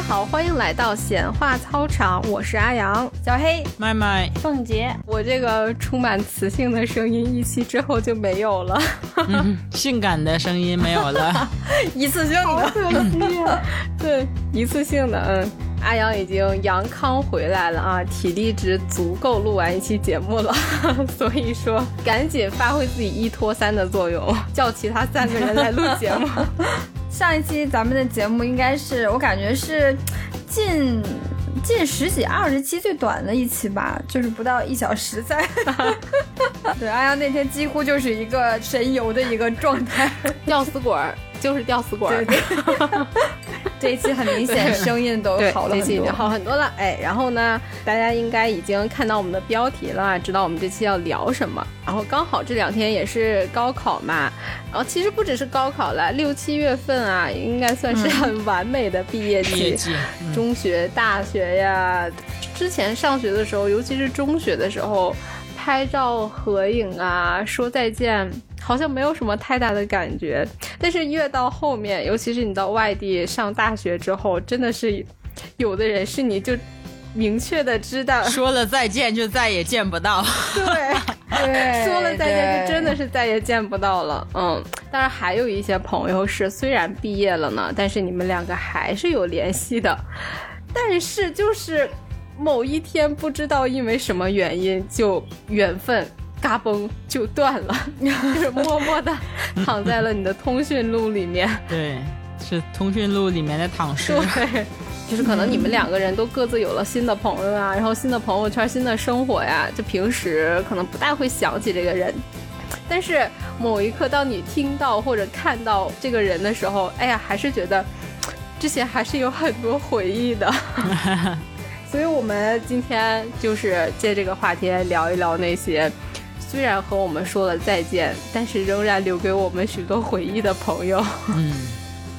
家好，欢迎来到显化操场，我是阿阳，小黑，麦麦，凤姐。我这个充满磁性的声音一期之后就没有了，嗯，性感的声音没有了，一次性的，对，一次性的，嗯，阿阳已经阳康回来了啊，体力值足够录完一期节目了，所以说赶紧发挥自己一拖三的作用，叫其他三个人来录节目。上一期咱们的节目应该是我感觉是近近十几二十期最短的一期吧，就是不到一小时在。对，阿阳那天几乎就是一个神游的一个状态，吊死鬼儿就是吊死鬼儿。这一期很明显声音都好了很多，这期已经好很多了。哎，然后呢，大家应该已经看到我们的标题了，知道我们这期要聊什么。然后刚好这两天也是高考嘛，然后其实不只是高考了，六七月份啊，应该算是很完美的毕业季，中学、大学呀。之前上学的时候，尤其是中学的时候，拍照合影啊，说再见。好像没有什么太大的感觉，但是越到后面，尤其是你到外地上大学之后，真的是有的人是你就明确的知道，说了再见就再也见不到。对 对，说了再见就真的是再也见不到了。嗯，当然还有一些朋友是虽然毕业了呢，但是你们两个还是有联系的，但是就是某一天不知道因为什么原因就缘分。嘎嘣就断了，就是默默的躺在了你的通讯录里面。对，是通讯录里面的躺尸。对，就是可能你们两个人都各自有了新的朋友啊，然后新的朋友圈、新的生活呀，就平时可能不大会想起这个人，但是某一刻当你听到或者看到这个人的时候，哎呀，还是觉得之前还是有很多回忆的。所以我们今天就是借这个话题来聊一聊那些。虽然和我们说了再见，但是仍然留给我们许多回忆的朋友。嗯，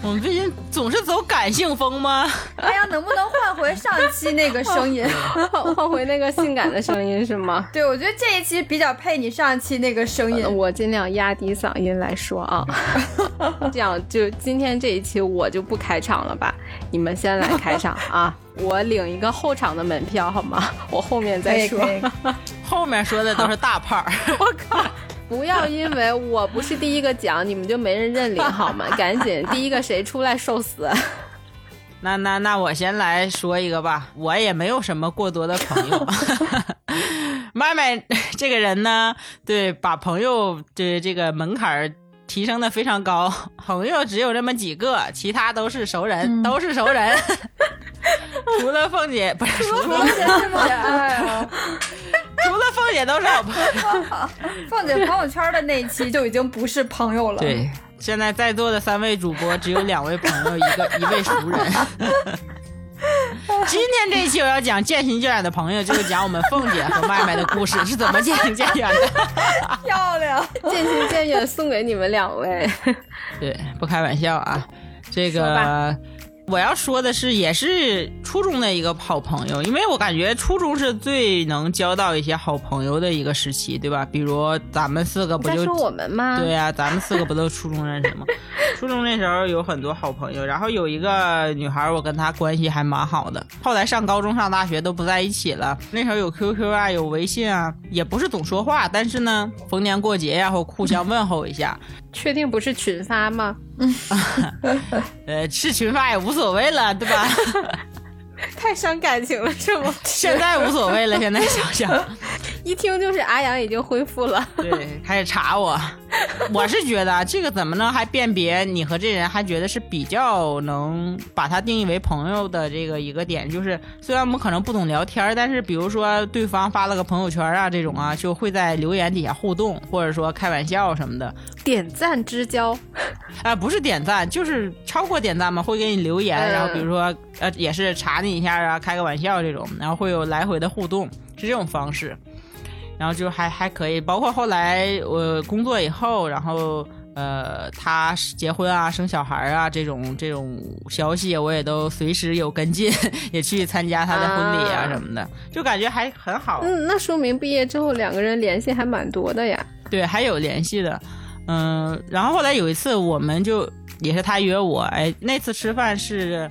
我们最近总是走感性风吗？哎呀，能不能换回上期那个声音，换回那个性感的声音是吗？对，我觉得这一期比较配你上期那个声音。我尽量压低嗓音来说啊。这样就今天这一期我就不开场了吧？你们先来开场啊。我领一个后场的门票好吗？我后面再说。后面说的都是大炮。我靠！不要因为我不是第一个讲，你们就没人认领好吗？赶紧，第一个谁出来受死？那那那我先来说一个吧。我也没有什么过多的朋友。麦麦这个人呢，对，把朋友的这个门槛提升的非常高。朋友只有这么几个，其他都是熟人，都是熟人。除了凤姐，不是除了凤姐哎呦 除了凤姐都是好朋友。凤姐朋友圈的那一期就已经不是朋友了。对，现在在座的三位主播只有两位朋友，一个一位熟人。今天这一期我要讲渐行渐远的朋友，就是讲我们凤姐和麦麦的故事是怎么渐行渐远的。漂亮，渐行渐远送给你们两位。对，不开玩笑啊，这个。我要说的是，也是初中的一个好朋友，因为我感觉初中是最能交到一些好朋友的一个时期，对吧？比如咱们四个不就说我们吗？对呀，咱们四个不都初中认识吗？初中那时候有很多好朋友，然后有一个女孩，我跟她关系还蛮好的。后来上高中、上大学都不在一起了。那时候有 QQ 啊，有微信啊，也不是总说话，但是呢，逢年过节呀，或互相问候一下。确定不是群发吗？嗯 呃，是群发也无所谓了，对吧？太伤感情了，是吗？现在无所谓了，现在想想。一听就是阿阳已经恢复了，对，开始查我。我是觉得这个怎么能还辨别你和这人，还觉得是比较能把他定义为朋友的这个一个点，就是虽然我们可能不懂聊天，但是比如说对方发了个朋友圈啊这种啊，就会在留言底下互动，或者说开玩笑什么的，点赞之交。啊，不是点赞，就是超过点赞嘛，会给你留言，然后比如说呃也是查你一下啊，开个玩笑这种，然后会有来回的互动，是这种方式。然后就还还可以，包括后来我工作以后，然后呃，他结婚啊、生小孩啊这种这种消息，我也都随时有跟进，也去参加他的婚礼啊什么的，就感觉还很好。嗯，那说明毕业之后两个人联系还蛮多的呀。对，还有联系的。嗯，然后后来有一次，我们就也是他约我，哎，那次吃饭是。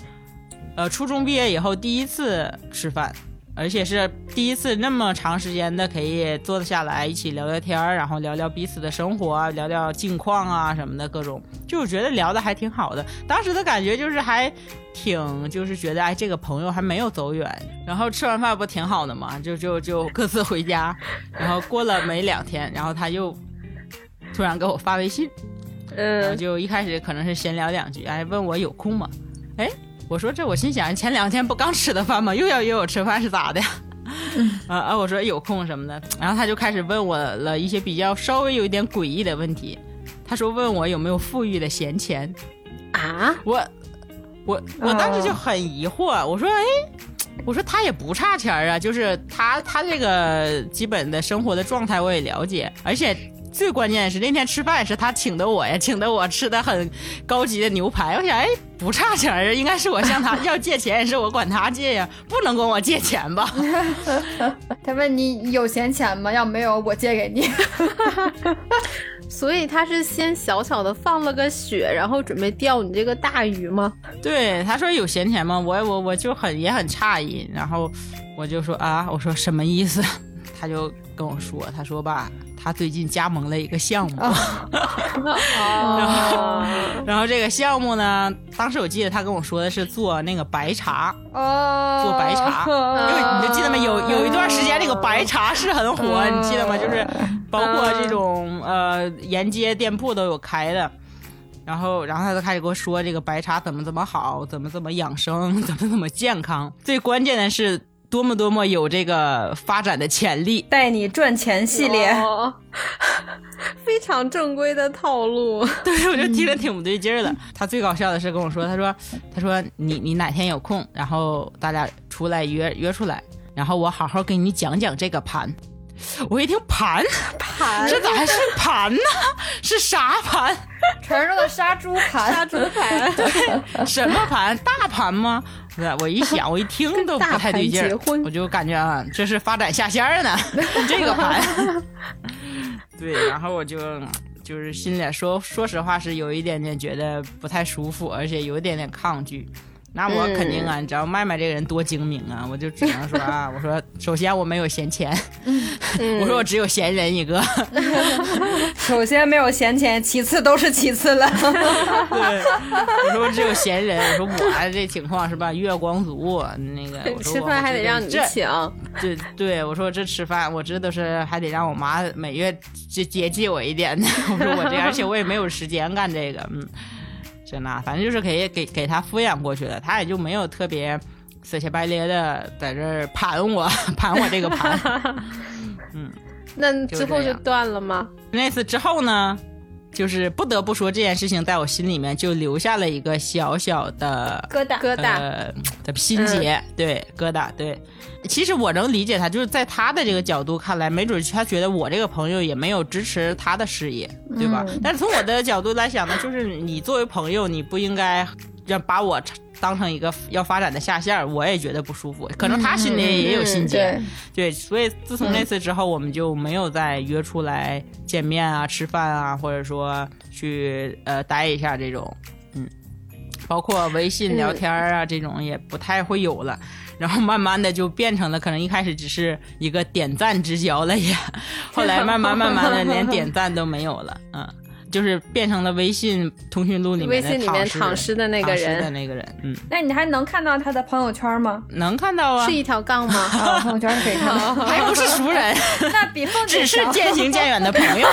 呃初中毕业以后第一次吃饭，而且是第一次那么长时间的可以坐得下来一起聊聊天儿，然后聊聊彼此的生活，聊聊近况啊什么的各种，就我觉得聊的还挺好的。当时的感觉就是还挺就是觉得哎这个朋友还没有走远，然后吃完饭不挺好的嘛，就就就各自回家，然后过了没两天，然后他又突然给我发微信。然后嗯，就一开始可能是闲聊两句，哎，问我有空吗？哎，我说这我心想前两天不刚吃的饭吗？又要约我吃饭是咋的呀？啊啊！我说有空什么的，然后他就开始问我了一些比较稍微有一点诡异的问题。他说问我有没有富裕的闲钱，啊，我我我当时就很疑惑，我说哎，我说他也不差钱啊，就是他他这个基本的生活的状态我也了解，而且最关键的是那天吃饭是他请的我呀，请的我吃的很高级的牛排，我想哎不差钱儿啊，应该是我向他要借钱，也是我管他借呀，不能管我借钱吧？他问你有闲钱吗？要没有，我借给你。所以他是先小小的放了个血，然后准备钓你这个大鱼吗？对，他说有闲钱吗？我我我就很也很诧异，然后我就说啊，我说什么意思？他就跟我说，他说吧，他最近加盟了一个项目，哦，然后这个项目呢，当时我记得他跟我说的是做那个白茶，哦，做白茶因为你就记得吗？有有一段时间那个白茶是很火，你记得吗？就是包括这种呃沿街店铺都有开的。然后，然后他就开始给我说这个白茶怎么怎么好，怎么怎么养生，怎么怎么健康。最关键的是多么多么有这个发展的潜力。带你赚钱系列。哦 非常正规的套路。对，我就听着挺不对劲儿的。他最搞笑的是跟我说，他说，他说你你哪天有空，然后大家出来约约出来，然后我好好给你讲讲这个盘。我一听盘盘这咋还是盘呢？是啥盘？传说的杀猪盘，杀猪盘，对什么盘？大盘吗？我一想，我一听都不太对劲儿我就感觉啊，这是发展下线儿呢，这个盘。对，然后我就就是心里说说实话是有一点点觉得不太舒服，而且有一点点抗拒。那我肯定啊，你知道麦麦这个人多精明啊，我就只能说啊，我说首先我没有闲钱，我说我只有闲人一个，首先没有闲钱，其次都是其次了。对，我说我只有闲人，我说我这情况是吧，月光族那个，吃我饭还得让你请，对对，我说这吃饭，我这都是还得让我妈每月接接济我一点的。我说我这，而且我也没有时间干这个，嗯，这那反正就是可以给给他敷衍过去了，他也就没有特别死乞白咧的在这儿盘我 盘我这个盘。嗯那之后就断了吗？那次之后呢，就是不得不说这件事情在我心里面就留下了一个小小的疙瘩，疙瘩，呃的心结，对疙瘩，对。其实我能理解他，就是在他的这个角度看来，没准他觉得我这个朋友也没有支持他的事业，对吧？但是从我的角度来想呢，就是你作为朋友，你不应该让把我当成一个要发展的下线，我也觉得不舒服。可能他心里也有心结，对，对，所以自从那次之后，我们就没有再约出来见面啊、吃饭啊，或者说去呃待一下这种，嗯，包括微信聊天啊、这种也不太会有了。然后慢慢的就变成了，可能一开始只是一个点赞之交了也，后来慢慢慢慢的连点赞都没有了，嗯。就是变成了微信通讯录里面的微信里面躺尸的那个躺尸的人那个人，嗯，那你还能看到他的朋友圈吗？能看到啊是，一条杠吗？啊，朋友圈可以看到。还不是熟人，那比凤姐只是渐行渐远的朋友。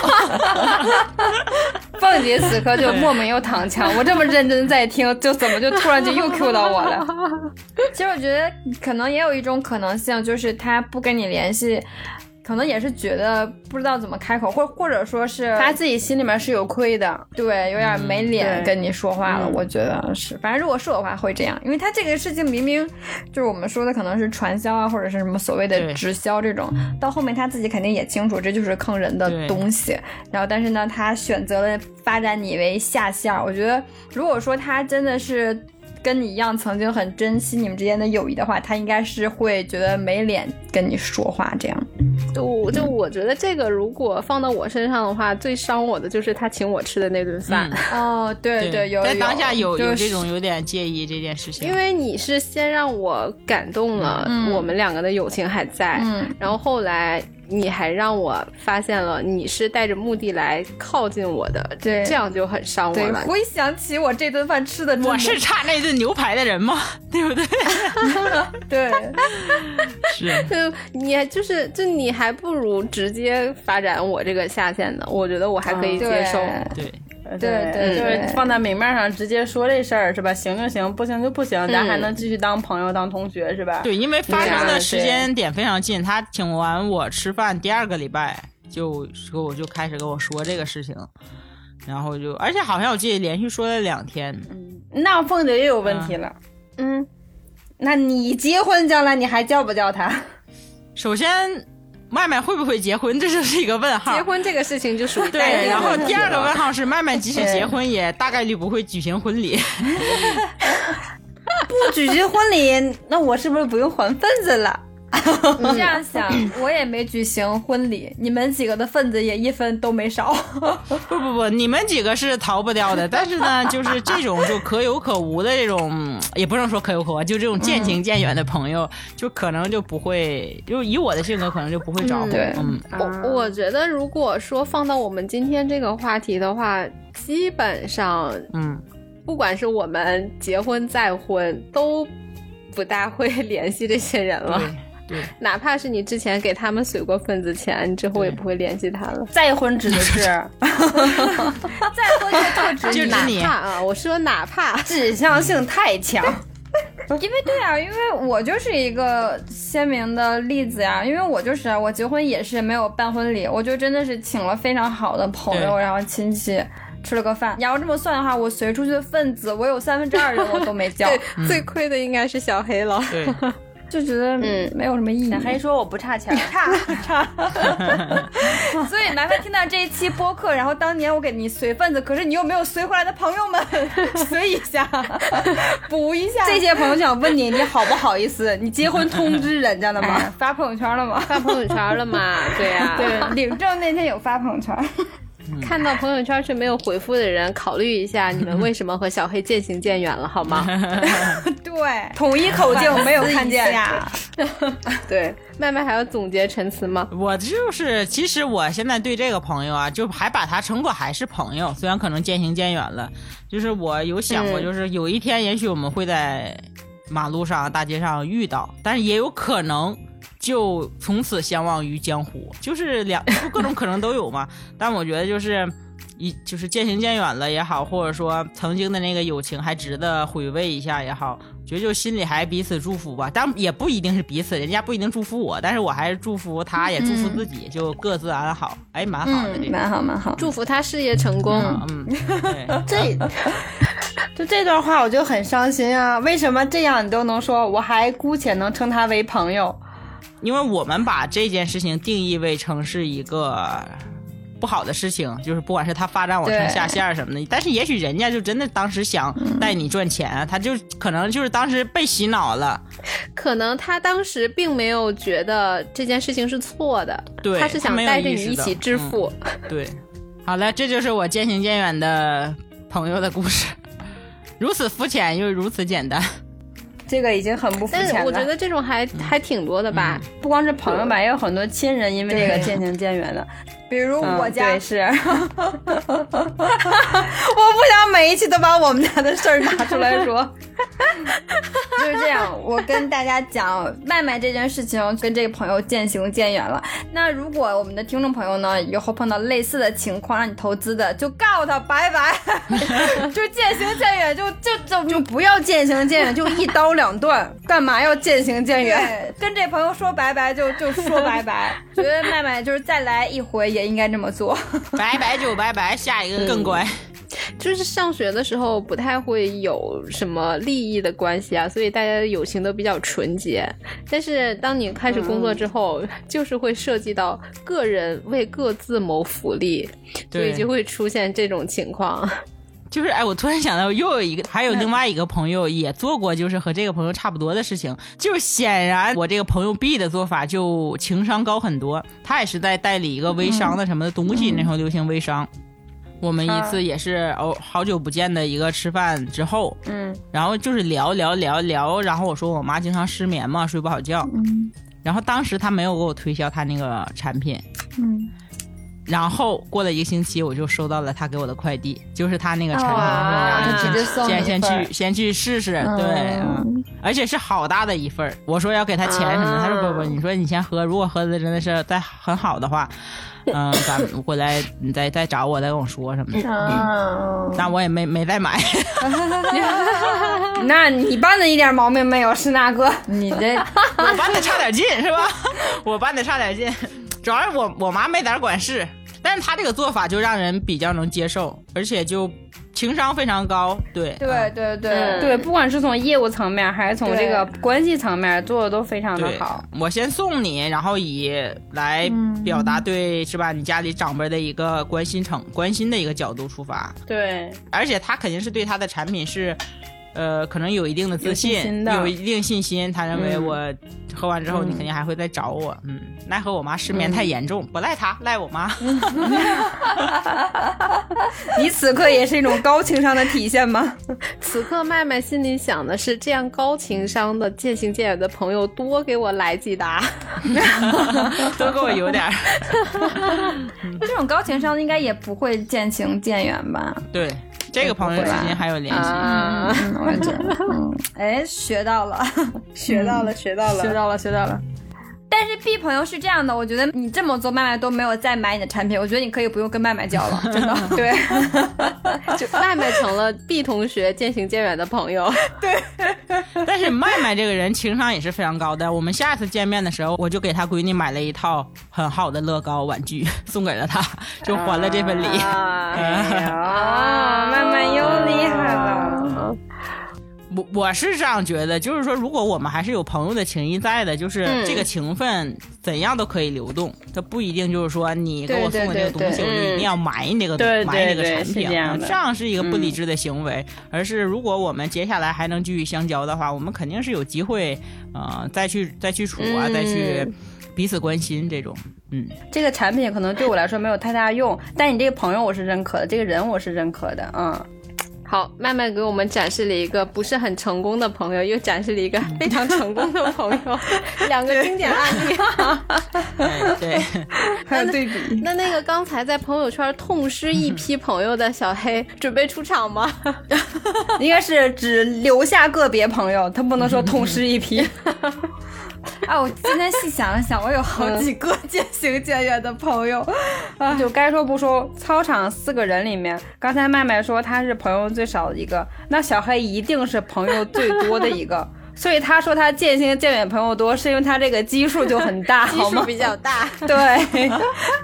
凤姐此刻就莫名又躺枪，我这么认真在听，就怎么就突然就又 Q 到我了？其实我觉得可能也有一种可能性，就是他不跟你联系，可能也是觉得不知道怎么开口，或或者说是他自己心里面是有亏的。对有点没脸跟你说话了。嗯我觉得是，反正如果是我的话会这样，因为他这个事情明明就是我们说的可能是传销啊，或者是什么所谓的直销这种，到后面他自己肯定也清楚这就是坑人的东西。然后，但是呢，他选择了发展你为下线儿。我觉得，如果说他真的是跟你一样曾经很珍惜你们之间的友谊的话，他应该是会觉得没脸跟你说话这样。就就我觉得这个如果放到我身上的话，最伤我的就是他请我吃的那顿饭。哦，对对，有。在当下有有就是。这种有点介意这件事情，因为你是先让我感动了，嗯。我们两个的友情还在，嗯。然后后来你还让我发现了你是带着目的来靠近我的，对这样就很伤我对，了。回想起我这顿饭吃的，我是差那顿牛排的人吗？对不对？对，是，就你还就是就你还不如直接发展我这个下线呢，我觉得我还可以接受。对，对对对就对是放在明面上直接说这事儿是吧？行就行，不行就不行，咱还能继续当朋友、当同学是吧？对，因为发生的时间点非常近，他请完我吃饭第二个礼拜就跟我就开始跟我说这个事情，然后就而且好像我记得连续说了两天，嗯那凤姐又有问题了。嗯，那你结婚将来你还叫不叫他？首先麦麦会不会结婚，这就是一个问号。结婚这个事情就属于待对，定然后第二个问号是麦麦即使结婚，也大概率不会举行婚礼。不举行婚礼，那我是不是不用还份子了？这样想，我也没举行婚礼，你们几个的份子也一分都没少。不不不，你们几个是逃不掉的，但是呢，就是这种就可有可无的这种，也不能说可有可无，就这种渐行渐远的朋友，就可能就不会，就以我的性格，可能就不会找我。对嗯，我我觉得，如果说放到我们今天这个话题的话，基本上，嗯，不管是我们结婚再婚，都不大会 联系这些人了。对对，哪怕是你之前给他们随过份子钱，你之后也不会联系他了。再婚指的是 再婚就特指 就哪怕啊，我说哪怕，指向性太强。因为对啊，因为我就是一个鲜明的例子呀。因为我就是我结婚也是没有办婚礼，我就真的是请了非常好的朋友，然后亲戚吃了个饭。你要这么算的话，我随出去的份子，我有三分之二人我都没交，对，最亏的应该是小黑了。对，就觉得嗯没有什么意义。小黑说我不差钱，差 差，所以麻烦听到这一期播客，然后当年我给你随份子，可是你又没有随回来的朋友们，随一下，补一下。这些朋友想问你，你好不好意思？你结婚通知人家了吗？哎发朋友圈了吗？发朋友圈了吗？对呀、对，领证那天有发朋友圈。看到朋友圈却没有回复的人，考虑一下你们为什么和小黑渐行渐远了，好吗？对，统一口径没有看见。呀。对，麦麦还要总结陈词吗？我就是，其实我现在对这个朋友啊，就还把他称作还是朋友，虽然可能渐行渐远了。就是我有想过，嗯就是有一天，也许我们会在马路上、大街上遇到，但是也有可能就从此相忘于江湖，就是两就各种可能都有嘛。但我觉得就是。一就是渐行渐远了也好，或者说曾经的那个友情还值得回味一下也好，觉得就心里还彼此祝福吧。但也不一定是彼此，人家不一定祝福我，但是我还是祝福他，也祝福自己，就各自安好。哎，蛮好的这嗯，蛮好蛮好。祝福他事业成功。嗯，对，这就这段话我就很伤心啊！为什么这样你都能说？我还姑且能称他为朋友。因为我们把这件事情定义为成是一个不好的事情，就是不管是他发展我成下线什么的，但是也许人家就真的当时想带你赚钱啊，他就可能就是当时被洗脑了，可能他当时并没有觉得这件事情是错的，对他是想带着你一起致富。对，好了，这就是我渐行渐远的朋友的故事，如此肤浅又如此简单。这个已经很不肤浅了。但是我觉得这种还、还挺多的吧。不光是朋友吧，也有很多亲人因为这个渐行渐远的。比如嗯我家对，是，我不想每一期都把我们家的事儿拿出来说。就是这样，我跟大家讲，麦麦这件事情跟这个朋友渐行渐远了。那如果我们的听众朋友呢，以后碰到类似的情况让你投资的，就告诉他拜拜，就渐行渐远，就就就就不要渐行渐远，就一刀两断。干嘛要渐行渐远？对，跟这朋友说拜拜就就说拜拜。觉得麦麦就是再来一回也应该这么做。拜拜就拜拜，下一个更乖。就是上学的时候不太会有什么利益的关系啊，所以大家的友情都比较纯洁。但是当你开始工作之后，就是会涉及到个人为各自谋福利，所以对就会出现这种情况。就是哎，我突然想到，又有一个，还有另外一个朋友也做过，就是和这个朋友差不多的事情。就是显然我这个朋友 B 的做法就情商高很多，他也是在代理一个微商的什么的东西，那时候流行微商。我们一次也是哦，好久不见的一个吃饭之后，嗯。然后就是聊聊聊聊，然后我说我妈经常失眠嘛，睡不好觉，嗯。然后当时他没有给我推销他那个产品，嗯，然后过了一个星期，我就收到了他给我的快递，就是他那个产品，先先去先去试试，对，而且是好大的一份儿。我说要给他钱什么的，他说不不，你说你先喝，如果喝的真的是再很好的话，嗯，咱们回来你再再找我，再跟我说什么的。嗯，那我也没没再买，那你办的一点毛病没有，是那个你这 我办的差点劲是吧？我办的差点劲，主要是我我妈没胆管事，但是她这个做法就让人比较能接受，而且就情商非常高，对对对对对，不管是从业务层面还是从这个关系层面做的都非常的好。，我先送你，然后以来表达对、是吧？你家里长辈的一个关心程关心的一个角度出发，对，而且他肯定是对他的产品是，呃，可能有一定的自有信有一定信心。他认为嗯我喝完之后，你肯定还会再找我。嗯，奈何我妈失眠太严重，不赖他，赖我妈。你此刻也是一种高情商的体现吗？此刻麦麦心里想的是，这样高情商的渐行渐远的朋友多给我来几打。多给我有点儿。这种高情商应该也不会渐行渐远吧？对，这个朋友之间还有联系。啊，嗯，我觉得，嗯，哎，学到了，学到了，学到了学到了，学到了。但是 B 朋友是这样的，我觉得你这么做，麦麦都没有再买你的产品，我觉得你可以不用跟麦麦交了，真的。对，就麦麦成了 B 同学渐行渐远的朋友。对但是麦麦这个人情商也是非常高的。我们下次见面的时候，我就给他闺女买了一套很好的乐高玩具，送给了他，就还了这份礼。哎呀，慢慢又厉害了。我我是这样觉得，就是说，如果我们还是有朋友的情谊在的，就是嗯这个情分怎样都可以流动，它不一定就是说你给我送的这个东西，我就一定要买你这个买你这个产品，这样是一个不理智的行为。而是如果我们接下来还能继续相交的话，我们肯定是有机会，呃，再去再去处啊，嗯再去彼此关心这种，嗯，这个产品可能对我来说没有太大用，但你这个朋友我是认可的，这个人我是认可的，嗯。好，麦麦给我们展示了一个不是很成功的朋友，又展示了一个非常成功的朋友，两个经典案例。对对。还有对比，那那个刚才在朋友圈痛失一批朋友的小黑，准备出场吗？应该是只留下个别朋友，他不能说痛失一批。啊，我今天细想了想，我有好几个 渐行渐远的朋友。啊，就该说不说，操场四个人里面，刚才麦麦说他是朋友最少的一个，那小黑一定是朋友最多的一个。所以他说他渐行渐远朋友多，是因为他这个基数就很大，基数好吗？比较大。对，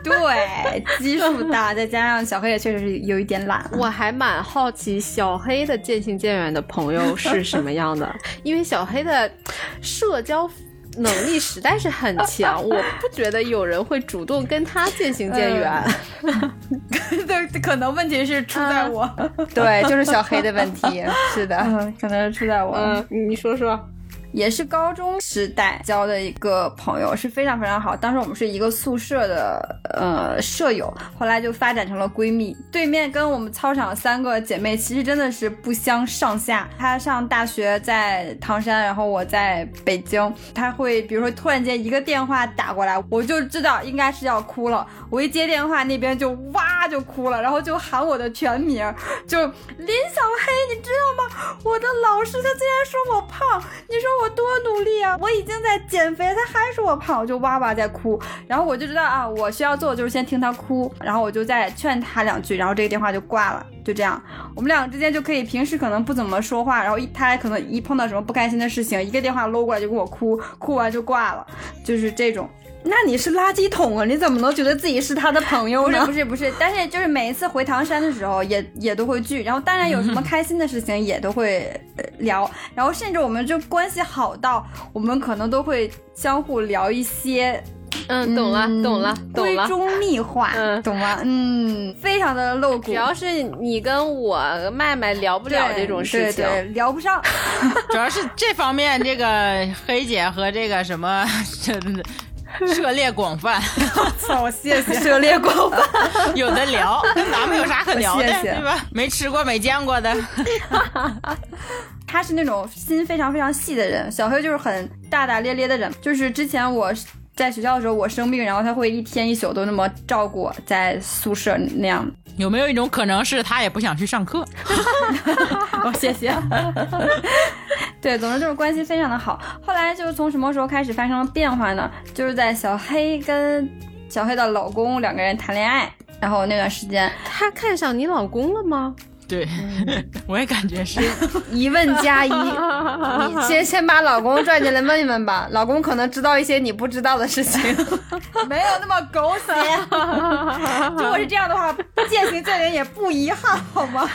对，基数大，再加上小黑也确实是有一点懒。我还蛮好奇小黑的渐行渐远的朋友是什么样的，因为小黑的社交能力实在是很强，我不觉得有人会主动跟他渐行渐远。对，可能问题是出在我。对，就是小黑的问题。是的，嗯，可能是出在我。嗯，你说说。也是高中时代交的一个朋友，是非常非常好。当时我们是一个宿舍的呃舍友，后来就发展成了闺蜜。对面跟我们操场三个姐妹，其实真的是不相上下。她上大学在唐山，然后我在北京。她会比如说突然间一个电话打过来，我就知道应该是要哭了。我一接电话，那边就哇就哭了，然后就喊我的全名，就林小黑，你知道吗？我的老师他竟然说我胖，你说我我多努力啊！我已经在减肥，他还说我胖，我就哇哇在哭。然后我就知道啊，我需要做的就是先听他哭，然后我就再劝他两句，然后这个电话就挂了，就这样，我们两个之间就可以平时可能不怎么说话，然后一他可能一碰到什么不开心的事情，一个电话搂过来就给我哭，哭完就挂了，就是这种。那你是垃圾桶啊？你怎么能觉得自己是他的朋友不是呢？不是不是，但是就是每一次回唐山的时候也，也都会聚，然后当然有什么开心的事情也都会、呃聊，然后甚至我们就关系好到我们可能都会相互聊一些。嗯，懂了，懂了，懂了。闺中密话，嗯懂吗？嗯，非常的露骨主。要是你跟我麦麦聊不了这种事情，对对聊不上。主要是这方面，这个黑姐和这个什么这 涉猎广泛，操，谢谢，涉猎广泛。有的聊，跟咱们有啥可聊的，谢谢对吧？没吃过、没见过的，他是那种心非常非常细的人，小黑就是很大大咧咧的人。就是之前我在学校的时候，我生病，然后他会一天一宿都那么照顾我，在宿舍那样。有没有一种可能是他也不想去上课？哦，谢谢。对，总之就是关系非常的好。后来就是从什么时候开始发生了变化呢？就是在小黑跟小黑的老公两个人谈恋爱，然后那段时间他看上你老公了吗？对，我也感觉是。一问加一，你先先把老公拽进来问一问吧，老公可能知道一些你不知道的事情，没有那么狗血。如果是这样的话，渐行渐远也不遗憾，好吗？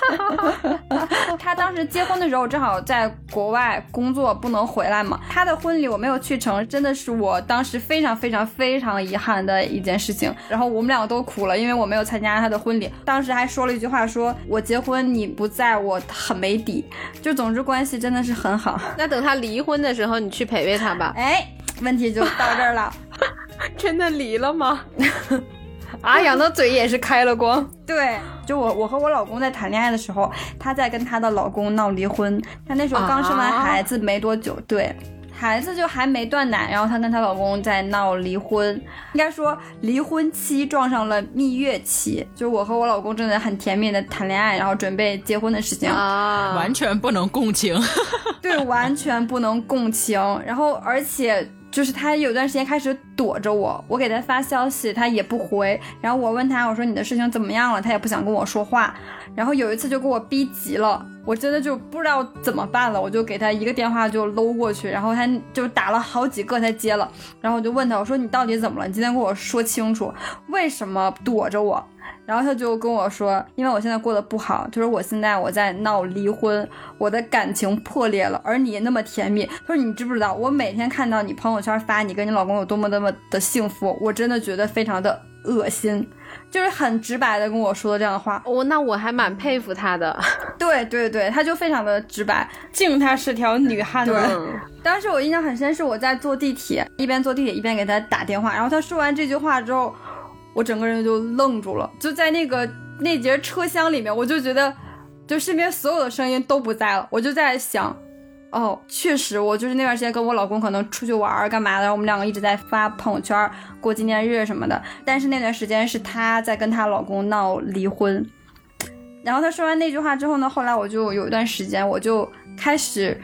他当时结婚的时候正好在国外工作，不能回来嘛。他的婚礼我没有去成，真的是我当时非常非常非常遗憾的一件事情。然后我们两个都哭了，因为我没有参加他的婚礼。当时还说了一句话说，我结婚你不在，我很没底。就总之关系真的是很好。那等他离婚的时候，你去陪陪他吧。哎，问题就到这儿了。真的离了吗？阿阳的嘴也是开了光。对，就我我和我老公在谈恋爱的时候，她在跟她的老公闹离婚。她那时候刚生完孩子没多久，对。孩子就还没断奶，然后她跟她老公在闹离婚，应该说离婚期撞上了蜜月期，就我和我老公正在很甜蜜的谈恋爱，然后准备结婚的事情，啊，完全不能共情。对，完全不能共情。然后而且就是他有段时间开始躲着我，我给他发消息他也不回，然后我问他我说你的事情怎么样了，他也不想跟我说话。然后有一次就给我逼急了，我真的就不知道怎么办了，我就给他一个电话就搂过去，然后他就打了好几个才接了，然后我就问他我说你到底怎么了？你今天跟我说清楚，为什么躲着我？然后他就跟我说，因为我现在过得不好，就是我现在我在闹离婚，我的感情破裂了，而你那么甜蜜。他说你知不知道，我每天看到你朋友圈发你跟你老公有多么多么的幸福，我真的觉得非常的恶心，就是很直白的跟我说的这样的话。哦，那我还蛮佩服他的。对对对，他就非常的直白，敬他是条女汉子。嗯 当时我印象很深，是我在坐地铁，一边坐地铁一边给他打电话，然后他说完这句话之后，我整个人就愣住了，就在那个那节车厢里面，我就觉得，就身边所有的声音都不在了，我就在想，哦，确实，我就是那段时间跟我老公可能出去玩儿干嘛的，我们两个一直在发朋友圈过纪念日什么的，但是那段时间是她在跟她老公闹离婚，然后她说完那句话之后呢，后来我就有一段时间我就开始。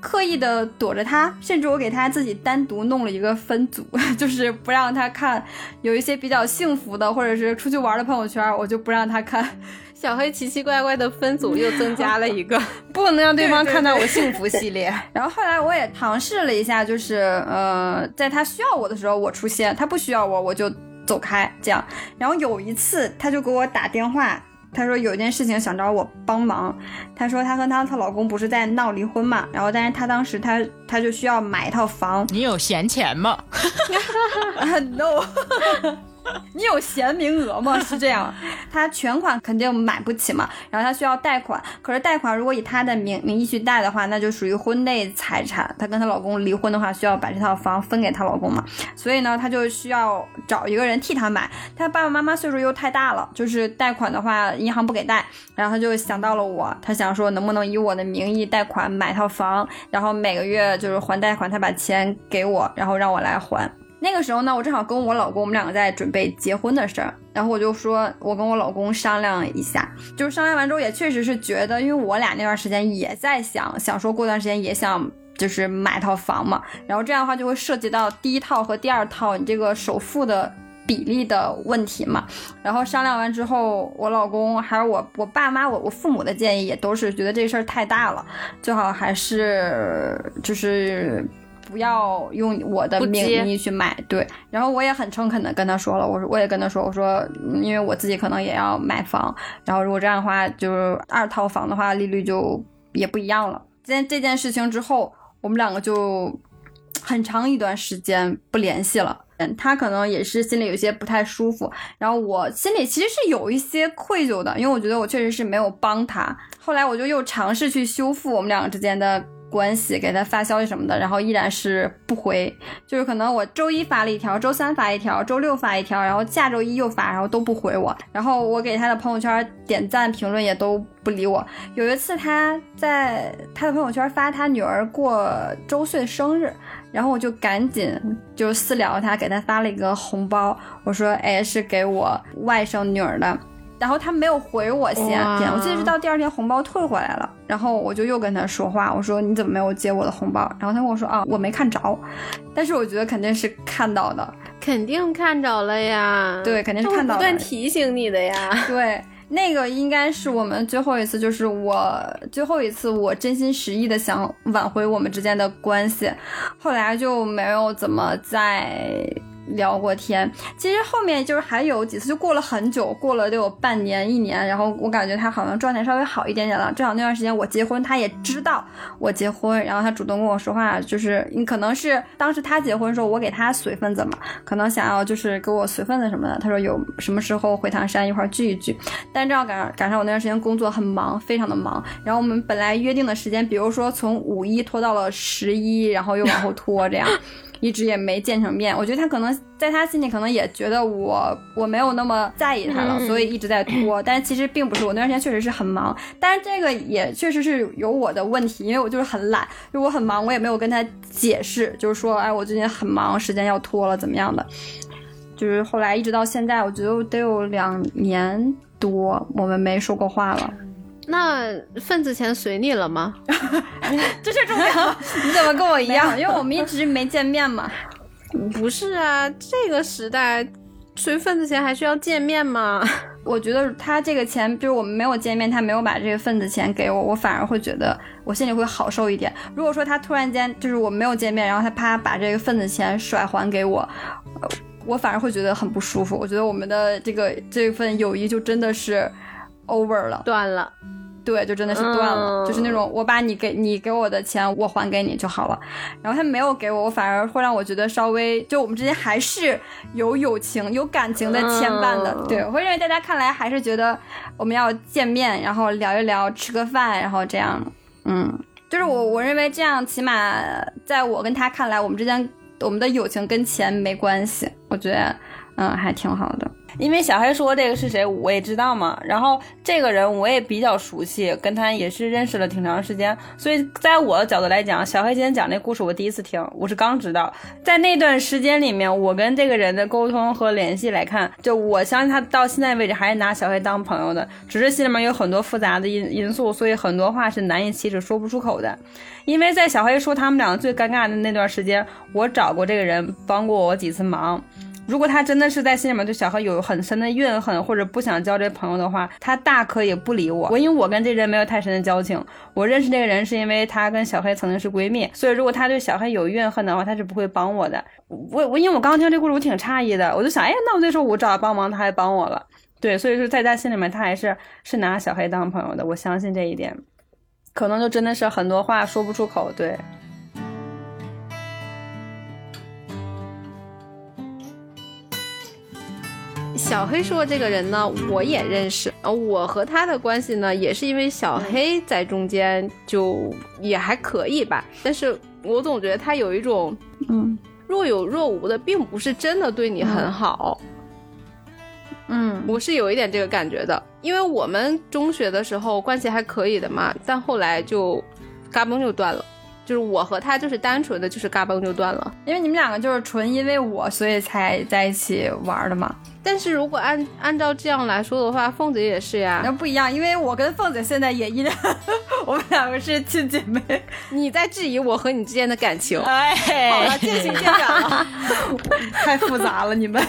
刻意的躲着他，甚至我给他自己单独弄了一个分组，就是不让他看有一些比较幸福的或者是出去玩的朋友圈，我就不让他看，小黑奇奇怪怪的分组又增加了一个。不能让对方看到我幸福系列。然后后来我也尝试了一下，就是呃，在他需要我的时候我出现，他不需要我我就走开，这样。然后有一次他就给我打电话。他说有一件事情想找我帮忙，她说她和她她老公不是在闹离婚嘛，然后但是她当时她她就需要买一套房你有闲钱吗？啊，no，你有闲名额吗？是这样，他全款肯定买不起嘛，然后他需要贷款，可是贷款如果以他的名名义去贷的话，那就属于婚内财产，她跟她老公离婚的话，需要把这套房分给她老公嘛，所以呢，她就需要找一个人替她买，她爸爸妈妈岁数又太大了，就是贷款的话银行不给贷，然后她就想到了我，她想说能不能以我的名义贷款买套房，然后每个月就是还贷款，她把钱给我，然后让我来还。那个时候呢，我正好跟我老公，我们两个在准备结婚的事儿，然后我就说，我跟我老公商量一下，就是商量完之后，也确实是觉得，因为我俩那段时间也在想，想说过段时间也想就是买套房嘛，然后这样的话就会涉及到第一套和第二套你这个首付的比例的问题嘛。然后商量完之后，我老公还有我我爸妈，我我父母的建议也都是觉得这事儿太大了，最好还是就是。不要用我的名义去买，对。然后我也很诚恳的跟他说了，我说我也跟他说，我说嗯因为我自己可能也要买房，然后如果这样的话，就是二套房的话，利率就也不一样了。在这件事情之后，我们两个就很长一段时间不联系了。嗯，他可能也是心里有些不太舒服，然后我心里其实是有一些愧疚的，因为我觉得我确实是没有帮他。后来我就又尝试去修复我们两个之间的。关系给他发消息什么的，然后依然是不回，就是可能我周一发了一条，周三发一条，周六发一条，然后下周一又发，然后都不回我，然后我给他的朋友圈点赞评论也都不理我。有一次他在他的朋友圈发他女儿过周岁生日，然后我就赶紧就私聊他，给他发了一个红包，我说哎是给我外甥女儿的。然后他没有回我先，我记得是到第二天红包退回来了，然后我就又跟他说话，我说你怎么没有接我的红包？然后他跟我说啊，我没看着，但是我觉得肯定是看到的，肯定看着了呀，对，肯定是看到，不断提醒你的呀，对，那个应该是我们最后一次，就是我最后一次，我真心实意的想挽回我们之间的关系，后来就没有怎么再。聊过天，其实后面就是还有几次，就过了很久，过了得有半年一年，然后我感觉他好像状态稍微好一点点了。正好那段时间我结婚，他也知道我结婚，然后他主动跟我说话，就是你可能是当时他结婚的时候，我给他随份子嘛，可能想要就是给我随份子什么的。他说有什么时候回唐山一块聚一聚，但正好赶上赶上我那段时间工作很忙，非常的忙。然后我们本来约定的时间，比如说从五一拖到了十一，然后又往后拖这样。一直也没见成面，我觉得他可能在他心里可能也觉得我我没有那么在意他了，所以一直在拖。但是其实并不是，我那段时间确实是很忙，但是这个也确实是有我的问题，因为我就是很懒，就我很忙，我也没有跟他解释，就是说，哎，我最近很忙，时间要拖了，怎么样的？就是后来一直到现在，我觉得得有两年多，我们没说过话了。那份子钱随你了吗？这是重要。你怎么跟我一样？因为我们一直没见面嘛。不是啊，这个时代随份子钱还需要见面吗？我觉得他这个钱就是我们没有见面，他没有把这个份子钱给我，我反而会觉得我心里会好受一点。如果说他突然间就是我们没有见面，然后他啪把这个份子钱甩还给我，我反而会觉得很不舒服。我觉得我们的这个这份友谊就真的是 over 了，断了。对，就真的是断了，就是那种我把你给你给我的钱我还给你就好了，然后他没有给我，我反而会让我觉得稍微就我们之间还是有友情、有感情的牵绊的。对，我会认为大家看来还是觉得我们要见面，然后聊一聊，吃个饭，然后这样，嗯，就是我我认为这样起码在我跟他看来，我们之间我们的友情跟钱没关系，我觉得嗯还挺好的。因为小黑说这个是谁，我也知道嘛。然后这个人我也比较熟悉，跟他也是认识了挺长时间。所以在我的角度来讲，小黑今天讲那故事我第一次听，我是刚知道。在那段时间里面，我跟这个人的沟通和联系来看，就我相信他到现在为止还是拿小黑当朋友的，只是心里面有很多复杂的因因素，所以很多话是难以启齿说不出口的。因为在小黑说他们两个最尴尬的那段时间，我找过这个人，帮过我几次忙。如果他真的是在心里面对小黑有很深的怨恨，或者不想交这朋友的话，他大可以不理我。我因为我跟这人没有太深的交情，我认识这个人是因为他跟小黑曾经是闺蜜，所以如果他对小黑有怨恨的话，他是不会帮我的。我我因为我刚刚听这故事，我挺诧异的，我就想，哎呀，那我那时候我找他帮忙，他还帮我了，对，所以说在他心里面，他还是是拿小黑当朋友的，我相信这一点，可能就真的是很多话说不出口，对。小黑说这个人呢，我也认识。呃，我和他的关系呢，也是因为小黑在中间，就也还可以吧。但是我总觉得他有一种，嗯，若有若无的，并不是真的对你很好。嗯，我是有一点这个感觉的，因为我们中学的时候关系还可以的嘛，但后来就嘎嘣就断了。就是我和他就是单纯的就是嘎嘣就断了，因为你们两个就是纯因为我所以才在一起玩的嘛。但是如果按按照这样来说的话，凤姐也是呀，那不一样，因为我跟凤姐现在也依然，我们两个是亲姐妹。你在质疑我和你之间的感情？哎，好了，渐行渐远了，太复杂了，你们。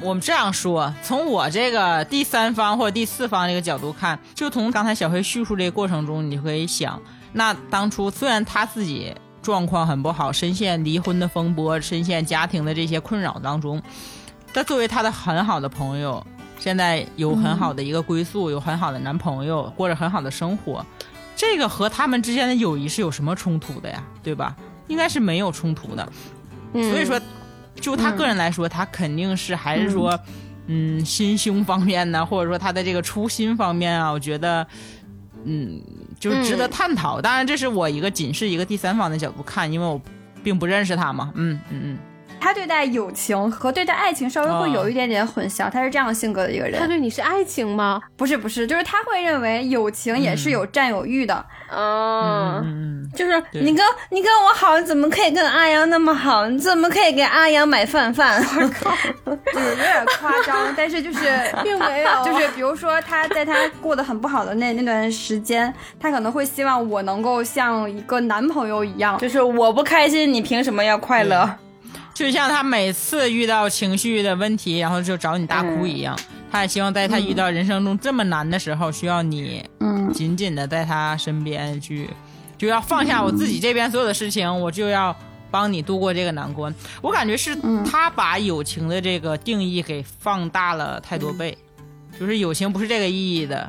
我们这样说，从我这个第三方或者第四方这个角度看，就从刚才小黑叙述这个过程中，你可以想。那当初虽然他自己状况很不好，深陷离婚的风波，深陷家庭的这些困扰当中，但作为他的很好的朋友，现在有很好的一个归宿，有很好的男朋友，过着很好的生活，这个和他们之间的友谊是有什么冲突的呀？对吧？应该是没有冲突的。所以说，就他个人来说，他肯定是还是说，嗯，心胸方面呢，或者说他的这个初心方面啊，我觉得，嗯，就是值得探讨。当然，这是我一个仅是一个第三方的角度看，因为我并不认识他嘛。嗯嗯嗯。他对待友情和对待爱情稍微会有一点点混淆，他是这样性格的一个人。他对你是爱情吗？不是不是，就是他会认为友情也是有占有欲的。嗯，就是你跟你跟我好，你怎么可以跟阿阳那么好？你怎么可以给阿阳买饭饭？我靠，就是有点夸张，但是就是并没有，就是比如说他在他过得很不好的那那段时间，他可能会希望我能够像一个男朋友一样，就是我不开心，你凭什么要快乐？就像他每次遇到情绪的问题，然后就找你大哭一样，他也希望在他遇到人生中这么难的时候，需要你紧紧的在他身边去，就要放下我自己这边所有的事情，我就要帮你度过这个难关。我感觉是他把友情的这个定义给放大了太多倍，就是友情不是这个意义的。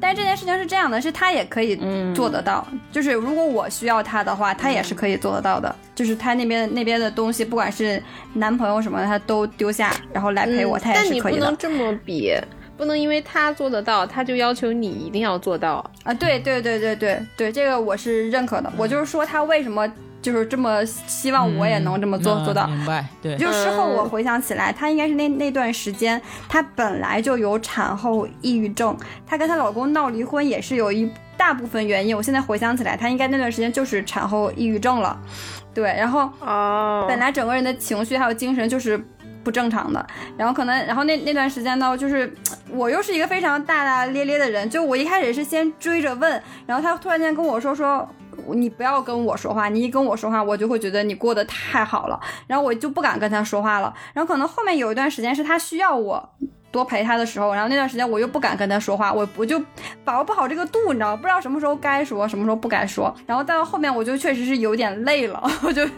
但是这件事情是这样的，是他也可以做得到。就是如果我需要他的话，他也是可以做得到的。就是他那边那边的东西，不管是男朋友什么的，他都丢下，然后来陪我，他也是可以的。但你不能这么比，不能因为他做得到，他就要求你一定要做到啊！对对对对对对，这个我是认可的。我就是说他为什么。就是这么希望我也能这么做做到，明白？对。就事后我回想起来，她应该是那那段时间，她本来就有产后抑郁症，她跟她老公闹离婚也是有一大部分原因。我现在回想起来，她应该那段时间就是产后抑郁症了，对。然后哦，本来整个人的情绪还有精神就是不正常的，然后可能，然后那那段时间呢，就是我又是一个非常大大咧咧的人，就我一开始是先追着问，然后她突然间跟我说说。你不要跟我说话，你一跟我说话，我就会觉得你过得太好了，然后我就不敢跟他说话了。然后可能后面有一段时间是他需要我。多陪他的时候，然后那段时间我又不敢跟他说话，我我就把握不好这个度，你知道不知道什么时候该说，什么时候不该说。然后到后面我就确实是有点累了，我就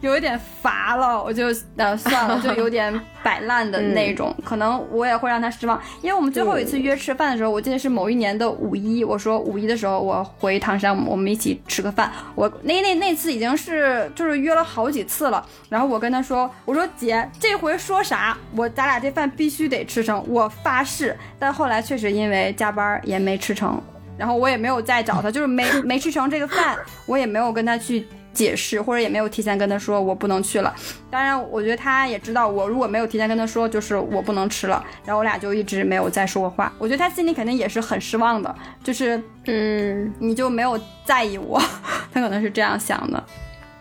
有一点乏了，我就呃算了，就有点摆烂的那种。可能我也会让他失望，因为我们最后一次约吃饭的时候，我记得是某一年的五一，我说五一的时候我回唐山，我们一起吃个饭。我那那 那次已经是就是约了好几次了，然后我跟他说，我说姐这回说啥，我咱俩这饭必须得吃成。我发誓，但后来确实因为加班也没吃成，然后我也没有再找他，就是没 没吃成这个饭，我也没有跟他去解释，或者也没有提前跟他说我不能去了。当然，我觉得他也知道，我如果没有提前跟他说，就是我不能吃了，然后我俩就一直没有再说过话。我觉得他心里肯定也是很失望的，就是嗯，你就没有在意我，他可能是这样想的。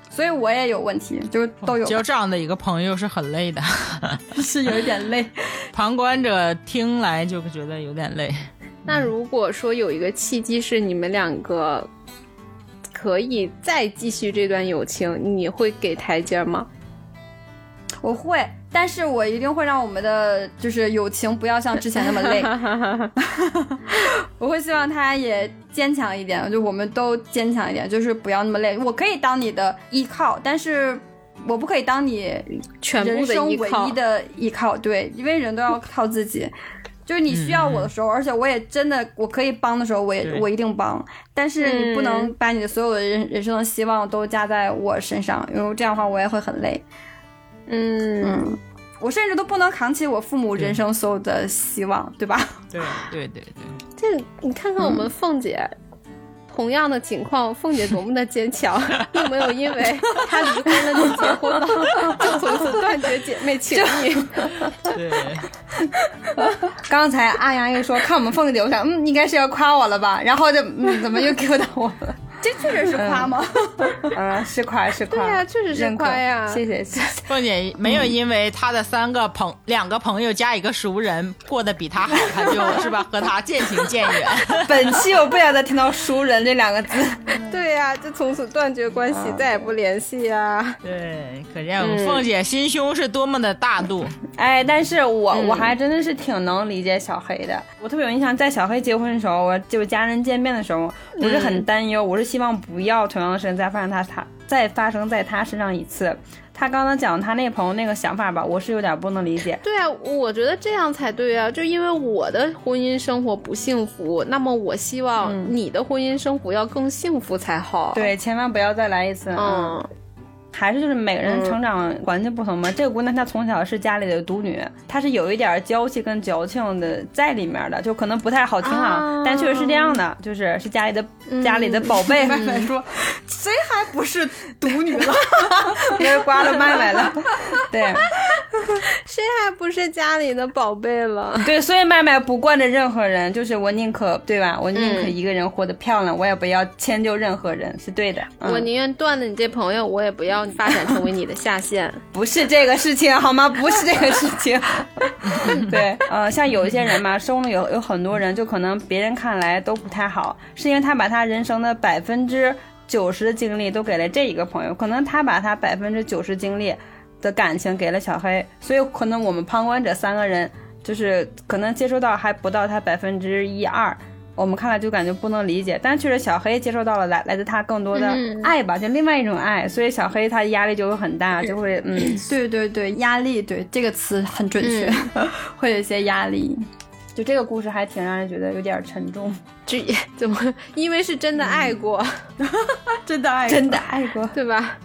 所以我也有问题，就都有。交这样的一个朋友是很累的，是有一点累。旁观者听来就觉得有点累。那如果说有一个契机是你们两个可以再继续这段友情，你会给台阶吗？我会。但是我一定会让我们的就是友情不要像之前那么累，我会希望他也坚强一点，就我们都坚强一点，就是不要那么累。我可以当你的依靠，但是我不可以当你全部的依靠。唯一的依靠，对，因为人都要靠自己。就是你需要我的时候，而且我也真的我可以帮的时候，我也我一定帮。但是你不能把你的所有的人人生的希望都加在我身上，因为这样的话我也会很累。嗯，我甚至都不能扛起我父母人生所有的希望，对吧？对对对对，这你看看我们凤姐，同样的情况，凤姐多么的坚强，并没有因为她离婚了就结婚了，就从此断绝姐妹情谊。对，刚才阿阳一说看我们凤姐，我想嗯，应该是要夸我了吧？然后就嗯，怎么又 Q 到我了？这确实是夸吗？嗯，是夸是夸。对呀，确实是夸呀。谢谢谢谢。凤姐没有因为她的三个朋两个朋友加一个熟人过得比她好，她就 是吧和她渐行渐远。本期我不想再听到“熟人”这两个字。对呀，就从此断绝关系，再也不联系呀。对，可见我们凤姐心胸是多么的大度。哎，但是我我还真的是挺能理解小黑的。我特别有印象，在小黑结婚的时候，我就家人见面的时候，我是很担忧，我是。希望不要同样的事情再发生他他再发生在他身上一次。他刚刚讲他那朋友那个想法吧，我是有点不能理解。对啊，我觉得这样才对啊！就因为我的婚姻生活不幸福，那么我希望你的婚姻生活要更幸福才好。对，千万不要再来一次。嗯，还是就是每个人成长环境不同嘛。这个姑娘她从小是家里的独女，她是有一点娇气跟矫情的在里面的，就可能不太好听啊，啊但确实是这样的，就是是家里的、家里的宝贝。麦麦说，谁还不是独女了？别人刮了麦麦了，对 谁还不是家里的宝贝了？对，所以麦麦不惯着任何人，就是我宁可对吧？我宁可嗯一个人活得漂亮，我也不要迁就任何人，是对的。嗯我宁愿断了你这朋友，我也不要发展成为你的下线。不是这个事情好吗？不是这个事情。对，呃，像有一些人嘛，生了有有很多人，就可能别人看来都不太好，是因为他把他人生的百分之九十的精力都给了这一个朋友，可能他把他百分之九十精力的感情给了小黑，所以可能我们旁观者三个人，就是可能接收到还不到他百分之一二。我们看了就感觉不能理解，但确实小黑接受到了来来自他更多的嗯。爱吧，就另外一种爱，所以小黑他压力就会很大，就会嗯，对对对，压力，对这个词很准确，会有一些压力。就这个故事还挺让人觉得有点沉重，这怎么？因为是真的爱过，真的爱 真的爱过。对吧？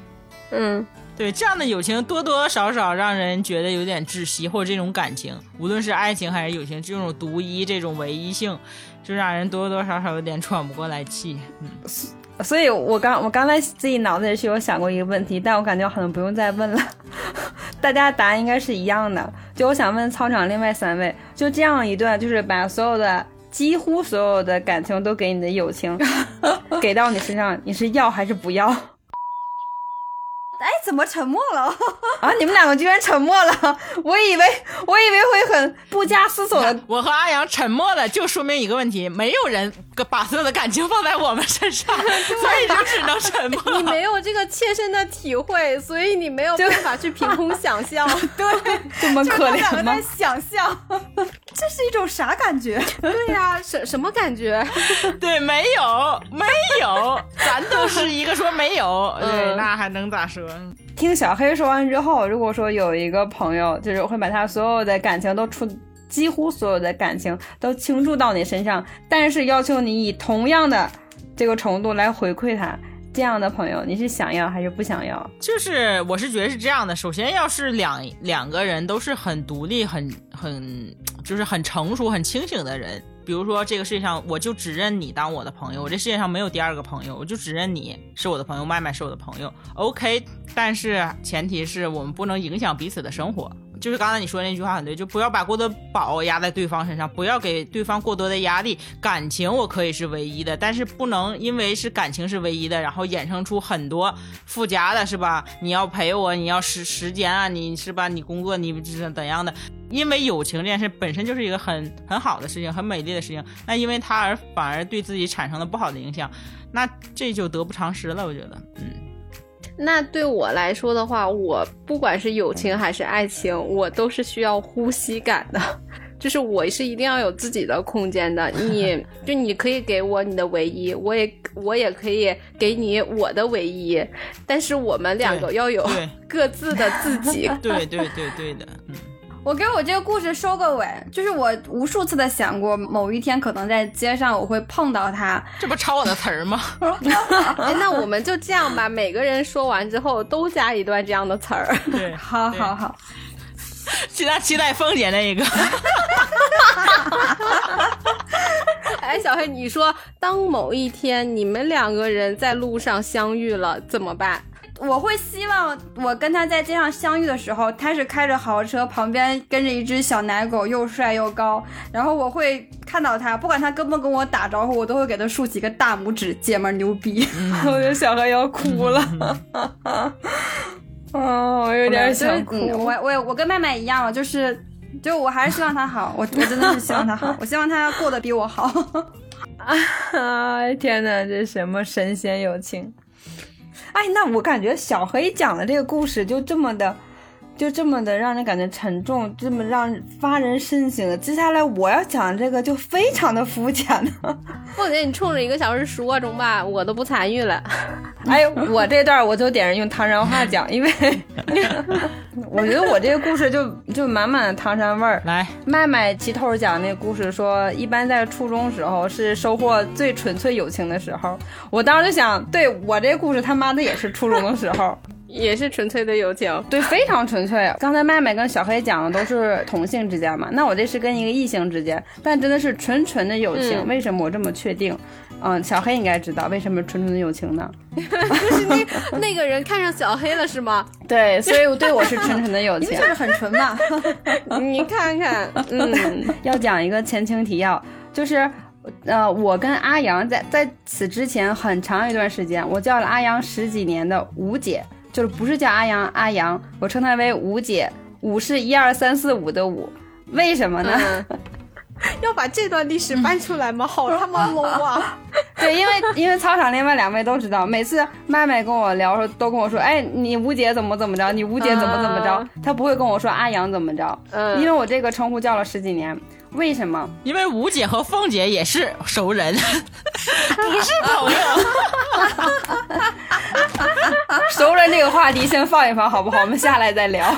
嗯，对这样的友情多多少少让人觉得有点窒息，或者这种感情，无论是爱情还是友情，这种独一、这种唯一性，就让人多多少少有点喘不过来气。嗯，所以我刚我刚才自己脑子里是有想过一个问题，但我感觉我好像不用再问了，大家答案应该是一样的。就我想问操场另外三位，就这样一段，就是把所有的几乎所有的感情都给你的友情 给到你身上，你是要还是不要？哎，怎么沉默了？啊！你们两个居然沉默了，我以为我以为会很不加思索的。我和阿阳沉默了，就说明一个问题：没有人把所有的感情放在我们身上，所以就只能沉默。你没有这个切身的体会，所以你没有办法去凭空想象。对这么可两怜吗个在？想象，这是一种啥感觉？对呀、什什么感觉？对，没有，没有，咱都是一个说没有，对，嗯那还能咋说？听小黑说完之后，如果说有一个朋友，就是会把他所有的感情都出，几乎所有的感情都倾注到你身上，但是要求你以同样的这个程度来回馈他，这样的朋友，你是想要还是不想要？就是我是觉得是这样的，首先要是两两个人都是很独立、很很就是很成熟、很清醒的人。比如说，这个世界上我就只认你当我的朋友，我这世界上没有第二个朋友，我就只认你是我的朋友，麦麦是我的朋友。OK，但是前提是我们不能影响彼此的生活。就是刚才你说那句话很对，就不要把过多的宝压在对方身上，不要给对方过多的压力。感情我可以是唯一的，但是不能因为是感情是唯一的，然后衍生出很多附加的，是吧？你要陪我，你要时时间啊，你是吧？你工作你是怎样的？因为友情这件事本身就是一个很很好的事情，很美丽的事情，那因为它而反而对自己产生了不好的影响，那这就得不偿失了。我觉得，嗯。那对我来说的话，我不管是友情还是爱情，我都是需要呼吸感的。就是我是一定要有自己的空间的，你 就你可以给我你的唯一，我也我也可以给你我的唯一，但是我们两个要有各自的自己。对对对对的，嗯。我给我这个故事收个尾，就是我无数次的想过，某一天可能在街上我会碰到他，这不抄我的词儿吗？哎，那我们就这样吧，每个人说完之后都加一段这样的词儿。对，好好好，期待期待凤姐那一个。哎，小黑，你说当某一天你们两个人在路上相遇了，怎么办？我会希望我跟他在街上相遇的时候，他是开着豪车，旁边跟着一只小奶狗，又帅又高。然后我会看到他，不管他跟不跟我打招呼，我都会给他竖起个大拇指，姐们儿牛逼。我觉得小黑要哭了，哦，我有点想哭。嗯我我我跟麦麦一样，就是就我还是希望他好，我我真的是希望他好，我希望他过得比我好。啊，天哪，这什么神仙友情？哎，那我感觉小黑讲的这个故事就这么的，就这么的让人感觉沉重，这么让发人深省。接下来我要讲这个就非常的肤浅了。凤姐，你冲着一个小时说中吧，我都不参与了。哎，我这段我就点人用唐山话讲，因为 我觉得我这个故事就就满满的唐山味儿。来，麦麦齐头讲那故事说，一般在初中时候是收获最纯粹友情的时候。我当时就想，对我这故事他妈的也是初中的时候。也是纯粹的友情。对，非常纯粹。刚才麦麦跟小黑讲的都是同性之间嘛，那我这是跟一个异性之间，但真的是纯纯的友情。嗯为什么我这么确定？嗯，小黑应该知道为什么纯纯的友情呢？就是那那个人看上小黑了是吗？对，所以对我是纯纯的友情就。是很纯嘛。你看看，嗯，要讲一个前情提要，就是。呃，我跟阿阳在在此之前很长一段时间，我叫了阿阳十几年的吴姐，就是不是叫阿阳阿阳，我称她为吴姐。五是一二三四五的五，为什么呢？嗯要把这段历史搬出来吗？好他妈 low 啊！对，因为因为操场另外两位都知道，每次麦麦跟我聊时候都跟我说，哎，你吴姐怎么怎么着，你吴姐怎么怎么着，啊她不会跟我说阿阳怎么着，嗯因为我这个称呼叫了十几年，为什么？因为吴姐和凤姐也是熟人，不是朋友。熟人这个话题先放一放，好不好？我们下来再聊。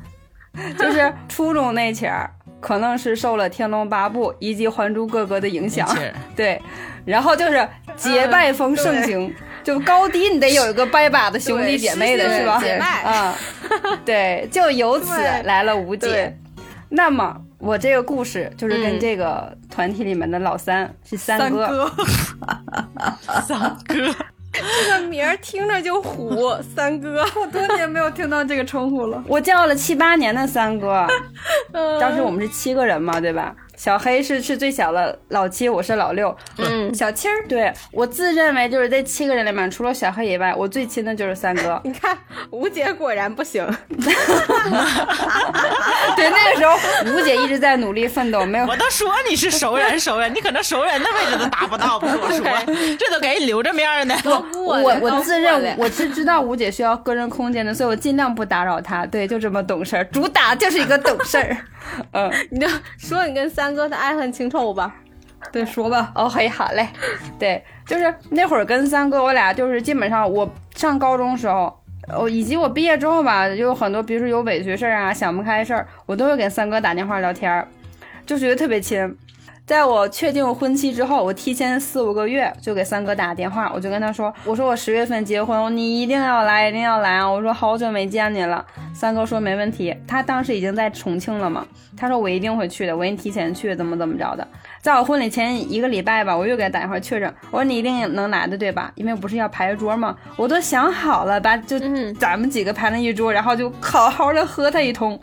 就是初中那前儿，可能是受了《天龙八部》以及《还珠格格》的影响没，对，然后就是结拜风盛行，就高低你得有一个拜把子兄弟姐妹的对是吧？姐妹嗯，对，就由此对来了吴姐对。那么我这个故事就是跟嗯这个团体里面的老三是三哥，哥，三哥，这个名儿听着就虎，三哥。我多年没有听到这个称呼了。我叫了七八年的三哥。嗯 当时我们是七个人嘛，对吧？小黑是是最小的老七，我是老六。嗯，小七儿，对我自认为就是这七个人里面，除了小黑以外，我最亲的就是三哥。你看吴姐果然不行。对，那个时候吴姐一直在努力奋斗，没有我都说你是熟人，熟人，你可能熟人的位置都达不到，不是我说，这都给你留着面儿呢。我我自认我是知道吴姐需要个人空间的，所以我尽量不打扰她。对，就这么懂事儿，主打就是一个懂事儿。嗯，你就说你跟三哥的爱恨情仇吧。对，说吧。哦嘿，好嘞。对，就是那会儿跟三哥，我俩就是基本上我上高中时候。哦，以及我毕业之后吧，有很多，比如说有委屈事儿啊、想不开事儿，我都会给三哥打电话聊天儿，就觉得特别亲。在我确定婚期之后，我提前四五个月就给三哥打电话，我就跟他说：“我说我十月份结婚，你一定要来，一定要来啊！我说好久没见你了。”三哥说没问题，他当时已经在重庆了嘛，他说我一定会去的，我给你提前去，怎么怎么着的。在我婚礼前一个礼拜吧，我又给他打电话确认，我说你一定能来的对吧？因为不是要排桌嘛，我都想好了，把就嗯咱们几个排了一桌，然后就好好的喝他一通。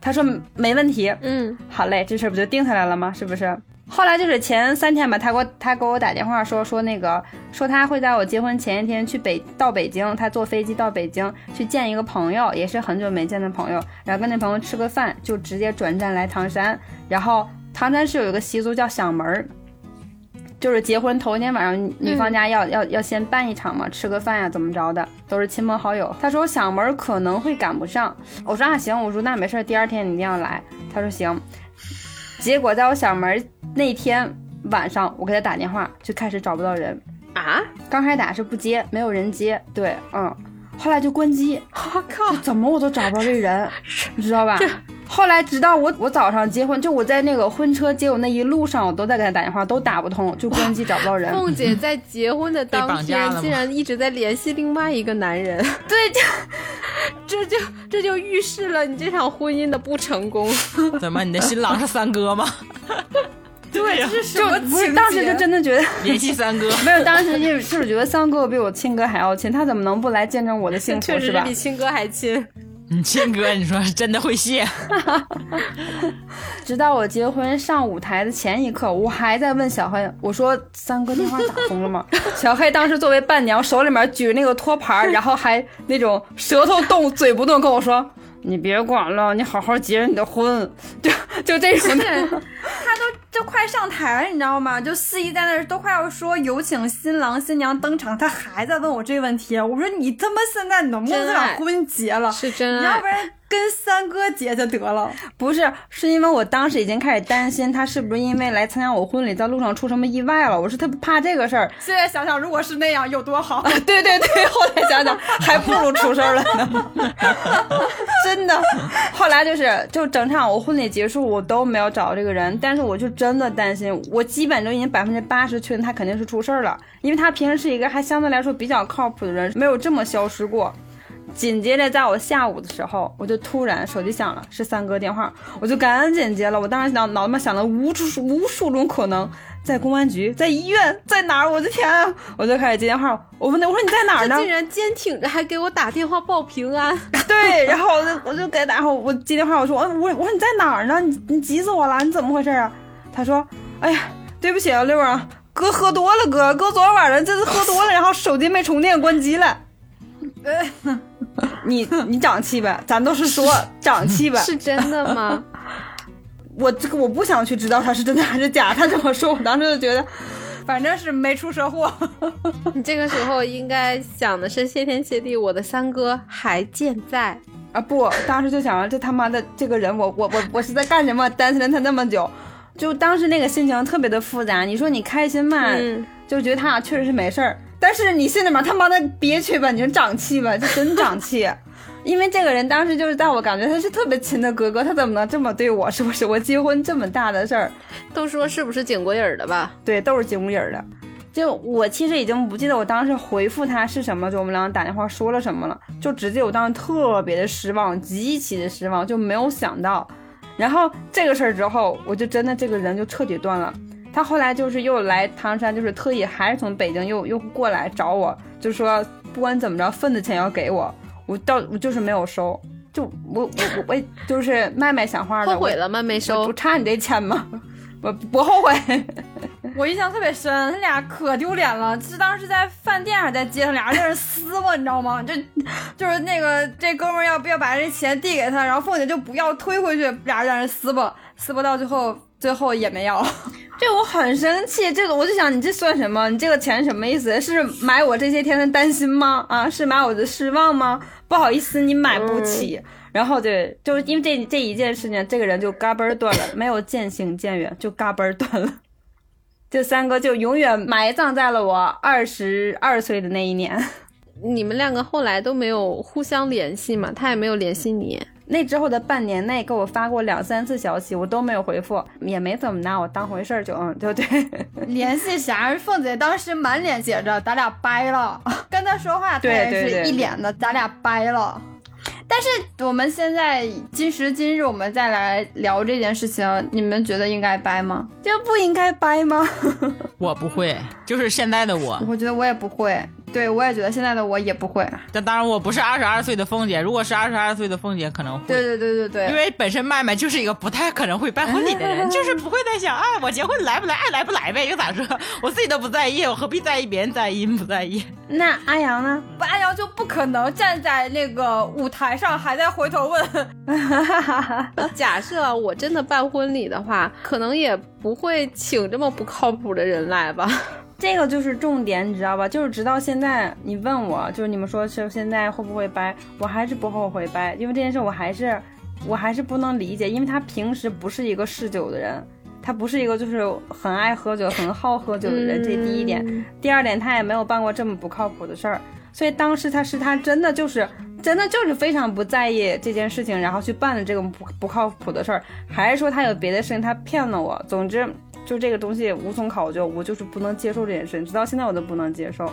他说没问题，嗯好嘞，这事儿不就定下来了吗？是不是？后来就是前三天吧，他给我他给我打电话说说那个说他会在我结婚前一天去北到北京，他坐飞机到北京去见一个朋友，也是很久没见的朋友，然后跟那朋友吃个饭，就直接转站来唐山。然后唐山是有一个习俗叫响门儿，就是结婚头一天晚上女方家要、要要先办一场嘛，吃个饭呀、怎么着的，都是亲朋好友。他说响门儿可能会赶不上，我说啊行，我说那没事儿，第二天你一定要来。他说行。结果在我响门儿那天晚上，我给他打电话，就开始找不到人。啊，刚开始打是不接，没有人接，对，嗯，后来就关机，我靠，怎么我都找不着这人，你知道吧？后来直到我我早上结婚，就我在那个婚车接我那一路上，我都在给他打电话，都打不通，就关机找不到人。凤姐在结婚的当天，竟然一直在联系另外一个男人，对，就这就这就预示了你这场婚姻的不成功。怎么，你的新郎是三哥吗？对，呀这是就不是当时就真的觉得联系三哥，没有，当时因为就是觉得三哥比我亲哥还要亲，他怎么能不来见证我的幸福是吧确实比？亲哥还亲。你亲哥，你说真的会谢？直到我结婚上舞台的前一刻，我还在问小黑，我说三哥电话打通了吗？小黑当时作为伴娘，手里面举着那个托盘，然后还那种舌头动嘴不动，跟我说。你别管了，你好好结你的婚，就就这种的。他都就快上台了，你知道吗？就司仪在那儿都快要说有请新郎新娘登场，他还在问我这个问题。我说你他妈现在能不能这场婚结了？是真爱你要不，然跟三哥结就得了。不是，是因为我当时已经开始担心他是不是因为来参加我婚礼，在路上出什么意外了。我说他怕这个事儿。现在想想，如果是那样有多好。对对对，后来想想还不如出事儿了呢，真的。后来就是就整场我婚礼结束，我都没有找到这个人，但是我就真的担心，我基本都已经百分之八十确定他肯定是出事儿了，因为他平时是一个还相对来说比较靠谱的人，没有这么消失过。紧接着在我下午的时候，我就突然手机响了，是三哥电话，我就赶紧接了。我当时脑脑子里想了无数无数种可能，在公安局，在医院，在哪儿？我的天！我就开始接电话，我问他，我说你在哪儿呢？竟然坚挺着还给我打电话报平安。对，然后我就我就给他打，我我接电话，我说我我我说你在哪儿呢？你你急死我了，你怎么回事啊？他说，哎呀，对不起啊，六儿啊，哥喝多了，哥哥昨天晚上真是喝多了，然后手机没充电，关机了。你你长气呗，咱都是说长气呗。是真的吗？我这个我不想去知道他是真的还是假，他这么说，我当时就觉得，反正是没出车祸。你这个时候应该想的是谢天谢地，我的三哥还健在啊！不，当时就想着这他妈的这个人，我我我我是在干什么？单身了他那么久，就当时那个心情特别的复杂。你说你开心嘛，就觉得他俩确实是没事儿，但是你心里面他妈的憋屈吧，你就长气吧，就真长气。因为这个人当时就是在我感觉他是特别亲的哥哥，他怎么能这么对我？是不是？我结婚这么大的事儿，都说是不是经过影的吧？对，都是经过影的。就我其实已经不记得我当时回复他是什么，就我们俩打电话说了什么了，就直接我当时特别的失望，极其的失望，就没有想到。然后这个事儿之后，我就真的这个人就彻底断了。他后来就是又来唐山，就是特意还是从北京又又过来找我，就说不管怎么着，份子钱要给我。我到我就是没有收，就我我我我就是卖卖想花的，后悔了吗？没收，不差你这钱吗？不不后悔。我印象特别深，他俩可丢脸了，是当时在饭店还是在街上，俩人在那撕吧，你知道吗？就就是那个这哥们要不要把这钱递给他，然后凤姐就不要推回去，俩人在那撕吧，撕吧到最后最后也没有。这我很生气，这个我就想你这算什么？你这个钱什么意思？是买我这些天的担心吗？啊，是买我的失望吗？不好意思，你买不起。然后对，就是因为这这一件事情，这个人就嘎嘣断了，没有渐行渐远，就嘎嘣断了。这三个就永远埋葬在了我二十二岁的那一年。你们两个后来都没有互相联系嘛？他也没有联系你。那之后的半年内给我发过两三次消息，我都没有回复，也没怎么拿我当回事儿，就嗯，对对？联系啥？凤姐当时满脸写着咱俩掰了，跟他说话，他也是一脸的咱俩掰了。但是我们现在今时今日，我们再来聊这件事情，你们觉得应该掰吗？就不应该掰吗？我不会，就是现在的我，我觉得我也不会。对，我也觉得现在的我也不会。但当然，我不是二十二岁的凤姐。如果是二十二岁的凤姐，可能会。对对对对对。因为本身麦麦就是一个不太可能会办婚礼的人，就是不会在想啊，我结婚来不来，爱来不来呗，又咋说？我自己都不在意，我何必在意别人在意不在意？那阿阳呢？阿阳就不可能站在那个舞台上还在回头问。假设我真的办婚礼的话，可能也不会请这么不靠谱的人来吧。这个就是重点，你知道吧？就是直到现在，你问我，就是你们说是现在会不会掰，我还是不后悔掰，因为这件事我还是，我还是不能理解，因为他平时不是一个嗜酒的人，他不是一个就是很爱喝酒、很好喝酒的人，这第一点。第二点，他也没有办过这么不靠谱的事儿，所以当时他是他真的就是真的就是非常不在意这件事情，然后去办了这个不不靠谱的事儿，还是说他有别的事情他骗了我？总之。就这个东西无从考究，我就是不能接受这件事，直到现在我都不能接受。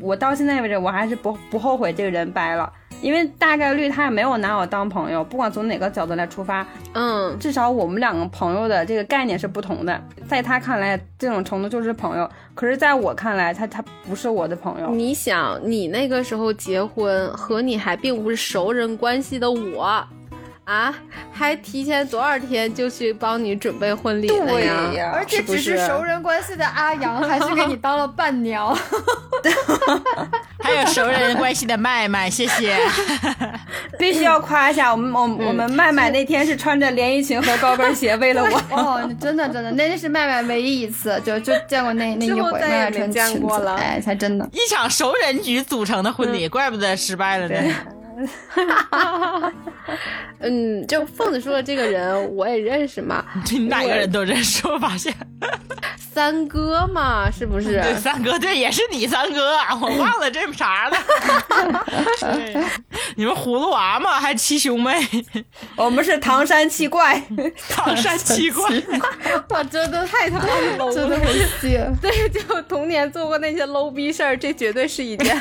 我到现在为止，我还是不不后悔这个人掰了，因为大概率他也没有拿我当朋友。不管从哪个角度来出发，嗯，至少我们两个朋友的这个概念是不同的。在他看来，这种程度就是朋友，可是在我看来，他他不是我的朋友。你想，你那个时候结婚，和你还并不是熟人关系的我。啊，还提前多少天就去帮你准备婚礼了呀？而且只是熟人关系的阿阳，还是给你当了伴娘。还有熟人关系的麦麦，谢谢。必须要夸一下我们，我我们麦麦那天是穿着连衣裙和高跟鞋为了我。哦，真的真的，那是麦麦唯一一次就就见过那那一回，麦麦穿见过了，哎，才真的。一场熟人局组成的婚礼，怪不得失败了呢。嗯，就凤子说的这个人，我也认识嘛。你哪个人都认识，我发现。三哥嘛，是不是？对，三哥，对，也是你三哥，我忘了这啥了。你们葫芦娃吗？还七兄妹？我们是唐山七怪，唐山七怪。哇，真的太他妈 low 了，真的很邪。对，就童年做过那些 low 逼事儿，这绝对是一件。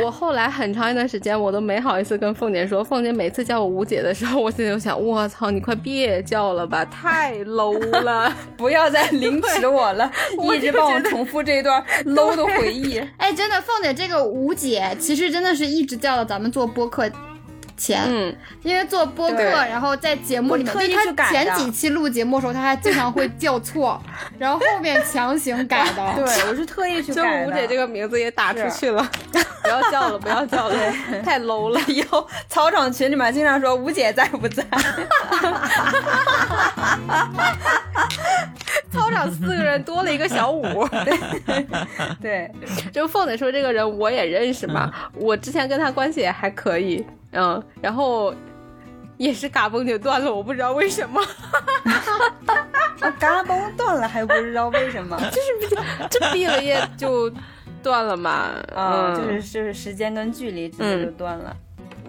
我后来很长一段时间我都没好意思跟凤姐说，凤姐每次叫我吴姐的时候，我心里就想，我操，你快别叫了吧，太 low 了。不要再凌迟我了，一直帮我重复这一段 low 的回忆。哎，真的，凤姐这个吴姐，其实真的是一直叫到咱们做播客前，嗯，因为做播客，然后在节目里面，我特意去改前几期录节目的时候，他还经常会叫错，然后后面强行改的。对，我是特意去就改的。吴姐这个名字也打出去了，不要叫了，不要叫了，太 low 了。以后操场群里面经常说吴姐在不在？操场四个人多了一个小五。对，就凤姐说这个人我也认识嘛，我之前跟他关系也还可以，嗯，然后也是嘎嘣就断了，我不知道为什么，啊，嘎嘣断了还不知道为什么 就是这毕了业就断了嘛，啊，嗯，就是就是时间跟距离直接就断了。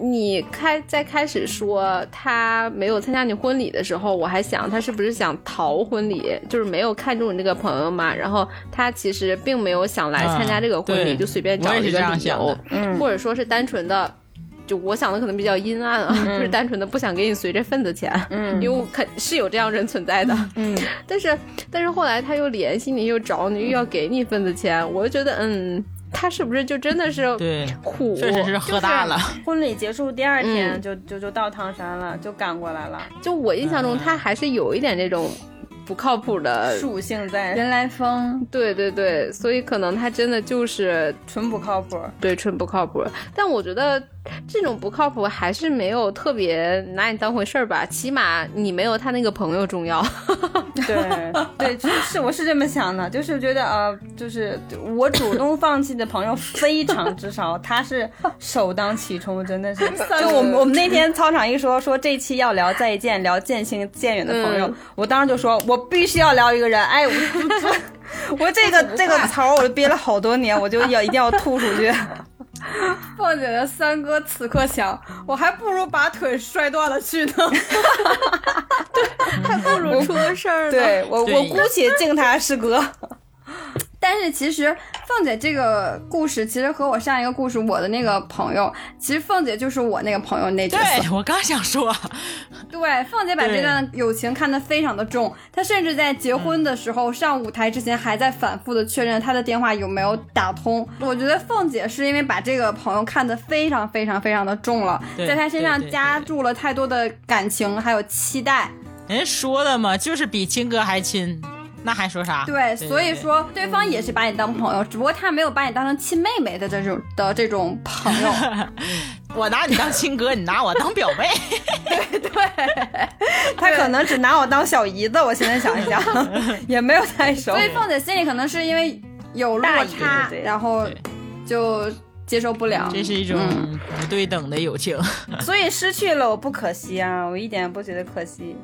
你开在开始说他没有参加你婚礼的时候，我还想他是不是想逃婚礼，就是没有看中你这个朋友嘛。然后他其实并没有想来参加这个婚礼，嗯就随便找一个理由，嗯或者说是单纯的。就我想的可能比较阴暗啊，就是单纯的不想给你随这份子钱，嗯因为我肯是有这样人存在的，嗯，但是但是后来他又联系你，又找你，又要给你份子钱，我就觉得嗯，他是不是就真的是对，虎？确实是喝大了。婚礼结束第二天嗯就就就到唐山了，就赶过来了，就我印象中，他还是有一点这种不靠谱的。属性在，人来疯，对对对，所以可能他真的就是纯不靠谱。对纯不靠谱。但我觉得这种不靠谱还是没有特别拿你当回事儿吧，起码你没有他那个朋友重要。对 对，就是我是这么想的，就是觉得呃，就是我主动放弃的朋友非常之少，他是首当其冲，真的是。就我们我们那天操场一说说这期要聊再见，聊渐行渐远的朋友，嗯我当时就说我必须要聊一个人，哎，我我 我这个这个槽我就憋了好多年，我就要一定要吐出去。凤姐的三哥此刻想，我还不如把腿摔断了去呢。对还不如出个事儿呢。对我对我姑且敬他是哥。但是其实凤姐这个故事，其实和我上一个故事我的那个朋友，其实凤姐就是我那个朋友那角色。对我刚想说，对，凤姐把这段友情看得非常的重，她甚至在结婚的时候、上舞台之前，还在反复的确认她的电话有没有打通。我觉得凤姐是因为把这个朋友看得非常非常非常的重了，在她身上加注了太多的感情还有期待。人说的嘛，就是比亲哥还亲，那还说啥？对，所以说对方也是把你当朋友，只不过他没有把你当成亲妹妹的这种的这种朋友。我拿你当亲哥，你拿我当表妹。对他可能只拿我当小姨子，我现在想一想，也没有太熟所。以凤姐心里可能是因为有落差，对对对然后就接受不了。这是一种嗯不对等的友情。所以失去了我不可惜啊，我一点也不觉得可惜。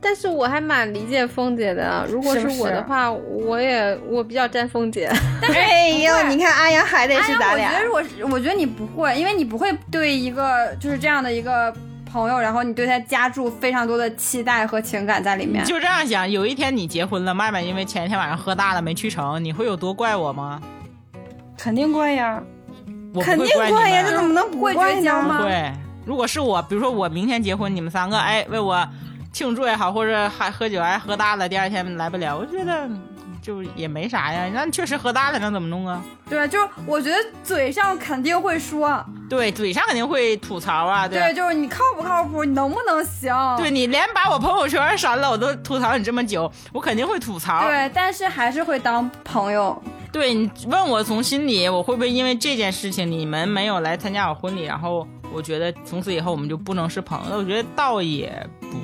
但是我还蛮理解凤姐的。如果是我的话，我也我比较站凤姐。但是哎呦，你看阿阳还得是咱俩我觉得，如果我觉得你不会，因为你不会对一个就是这样的一个朋友，然后你对他加注非常多的期待和情感在里面。就这样想，有一天你结婚了，麦麦因为前一天晚上喝大了没去成，你会有多怪我吗？肯定怪呀，我肯会怪你定怪呀，这怎么能不会怪呢？绝交吗会。如果是我，比如说我明天结婚，你们三个哎为我庆祝也好，或者还喝酒还喝大了，第二天来不了，我觉得就也没啥呀。那你确实喝大了，那怎么弄啊？对，就是我觉得嘴上肯定会说，对，嘴上肯定会吐槽啊，对对，就是你靠不靠谱，你能不能行？对你连把我朋友圈删了，我都吐槽你这么久，我肯定会吐槽。对，但是还是会当朋友。对你问我从心里，我会不会因为这件事情你们没有来参加我婚礼，然后我觉得从此以后我们就不能是朋友？我觉得倒也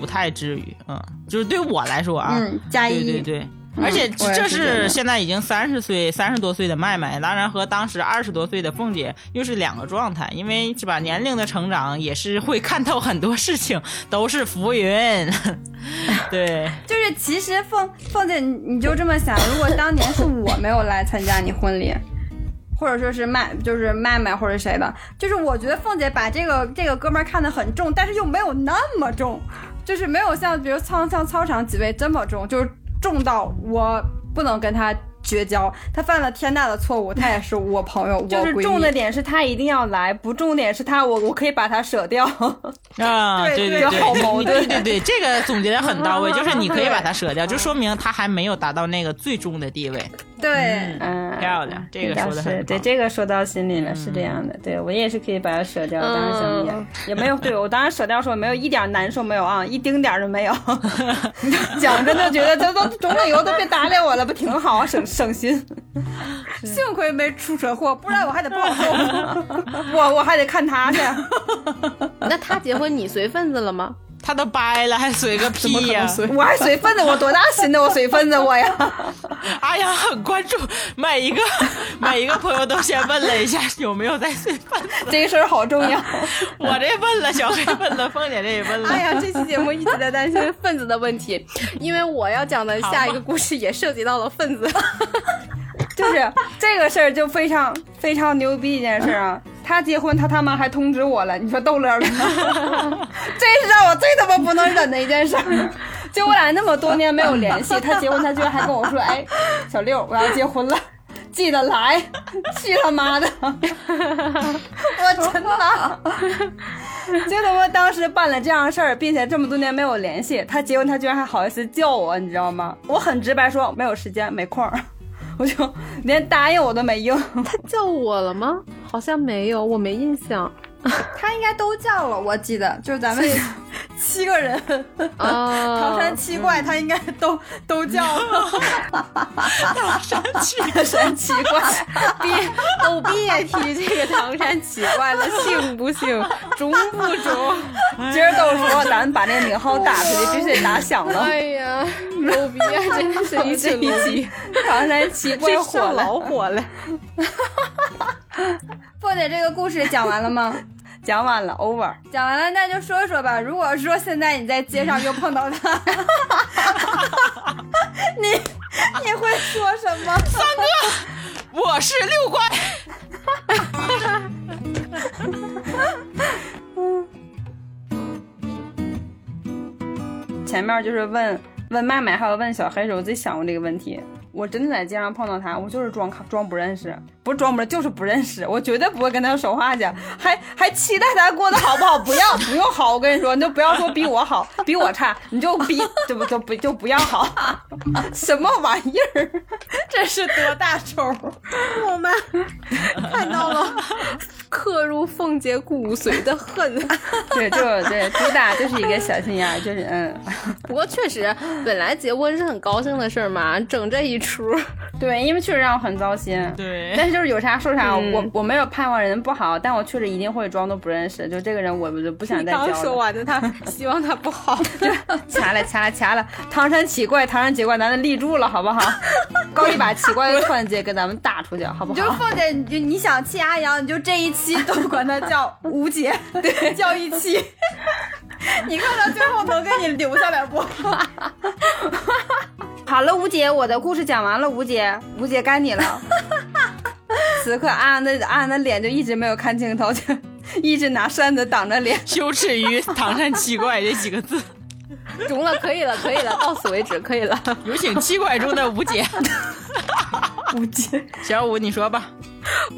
不太至于，嗯，就是对我来说啊，嗯，加对一。对对。而且这是现在已经三十岁、三十多岁的麦麦，当然和当时二十多岁的凤姐又是两个状态，因为是吧，年龄的成长也是会看透很多事情，都是浮云。对，就是其实凤凤姐，你你就这么想，如果当年是我没有来参加你婚礼，或者说是麦，就是麦麦或者谁的，就是我觉得凤姐把这个这个哥们儿看得很重，但是又没有那么重，就是没有像比如操像操场几位这么重，就是重到我不能跟他绝交，他犯了天大的错误，他也是我朋友，就是重的点是他一定要来，不重点是他我我可以把他舍掉。啊，对对对，好矛盾对对对，这个总结的很到位，就是你可以把他舍掉，就说明他还没有达到那个最终的地位。对，嗯，漂亮，这个说的是对，这个说到心里了，是这样的。对我也是可以把它舍掉，当然想也也没有，对我当然舍掉时候没有一点难受没有啊，一丁点儿都没有。讲真的，觉得这都中了以后都别搭理我了，不挺好啊，省省心。幸亏没出车祸，不然我还得报复，我我还得看他去。那他结婚你随份子了吗？他都掰了，还随个屁呀！我还随份子，我多大心呢？我随份子我呀！哎呀，很关注每一个 每一个朋友都先问了一下有没有在随份子，这个事儿好重要。我这问了，小黑问了，凤姐这也问了。哎呀，这期节目一直在担心份子的问题，因为我要讲的下一个故事也涉及到了份子。就是这个事儿就非常非常牛逼一件事啊！他结婚，他他妈还通知我了，你说逗乐了？这是让我最他妈不能忍的一件事儿。就我俩那么多年没有联系，他结婚，他居然还跟我说：“哎，小六，我要结婚了，记得来。”去他妈的！我真的，就他妈当时办了这样的事儿，并且这么多年没有联系，他结婚，他居然还好意思叫我，你知道吗？我很直白说，没有时间，没空儿。我就连答应我都没用。他叫我了吗？好像没有，我没印象。他应该都叫了，我记得就是咱们 七个人啊，唐山七怪，他应该都都叫了。唐山七唐山七怪，别都别提这个唐山七怪了，行不行？中不中？今儿都说咱们把那名号打出去，必须得打响了。哎呀，牛逼啊！真的是一这一期唐山七怪火了，老火了。凤姐，这个故事讲完了吗？讲完了，over。讲完了，那就说说吧。如果说现在你在街上又碰到他，你你会说什么？三哥，我是六怪。前面就是问问麦麦，还有问小黑时候，我自己想过这个问题。我真的在街上碰到他，我就是装装不认识，不是装不认，就是不认识。我绝对不会跟他说话去，还还期待他过得好不好？不要，不用好。我跟你说，你就不要说比我好，比我差，你就比就不就不就不要好。什么玩意儿？这是多大仇？我们看到了刻入凤姐骨髓的恨。对，就对，主打就是一个小心眼，就是嗯。不过确实，本来结婚是很高兴的事儿嘛，整这一。出 对，因为确实让我很糟心。对，但是就是有啥说啥，我我没有盼望人不好，但我确实一定会装都不认识。就这个人，我就不想再交了。刚说完的，他 希望他不好，掐了掐了掐了。唐山奇怪，唐山奇怪，咱得立住了，好不好？高一把奇怪的串接给咱们打出去，好不好？就凤姐，你就你想气阿阳，你就这一期都管他叫吴姐，对，叫一期。你看他最后能给你留下来不？好了，吴姐，我的故事讲完了。吴姐，吴姐该你了。此刻安安的安安的脸就一直没有看镜头，就 一直拿扇子挡着脸，羞耻于“唐山七怪”这几个字。中了，可以了，可以了，到此为止，可以了。有请七怪中的吴姐。吴姐，小五，你说吧。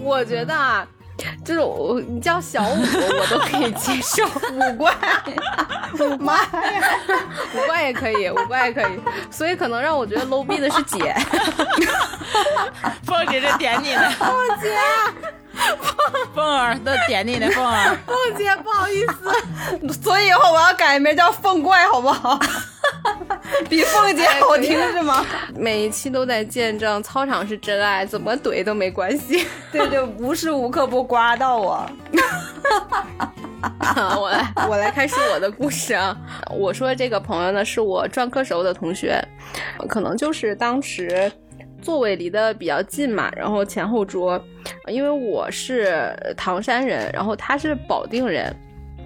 我觉得啊。就是我，你叫小五，我都可以接受。五怪，妈呀，五怪 也可以，五怪也可以。所以可能让我觉得 low 逼的是姐。凤姐这点你呢？凤姐，凤儿都点你的，凤儿。凤姐，不好意思。所以以后我要改名叫凤怪，好不好？比凤姐好听是吗？每一期都在见证操场是真爱，怎么怼都没关系。对，就无时无刻不刮到我。我来，我来开始我的故事啊！我说这个朋友呢，是我专科时候的同学，可能就是当时座位离得比较近嘛，然后前后桌，因为我是唐山人，然后他是保定人。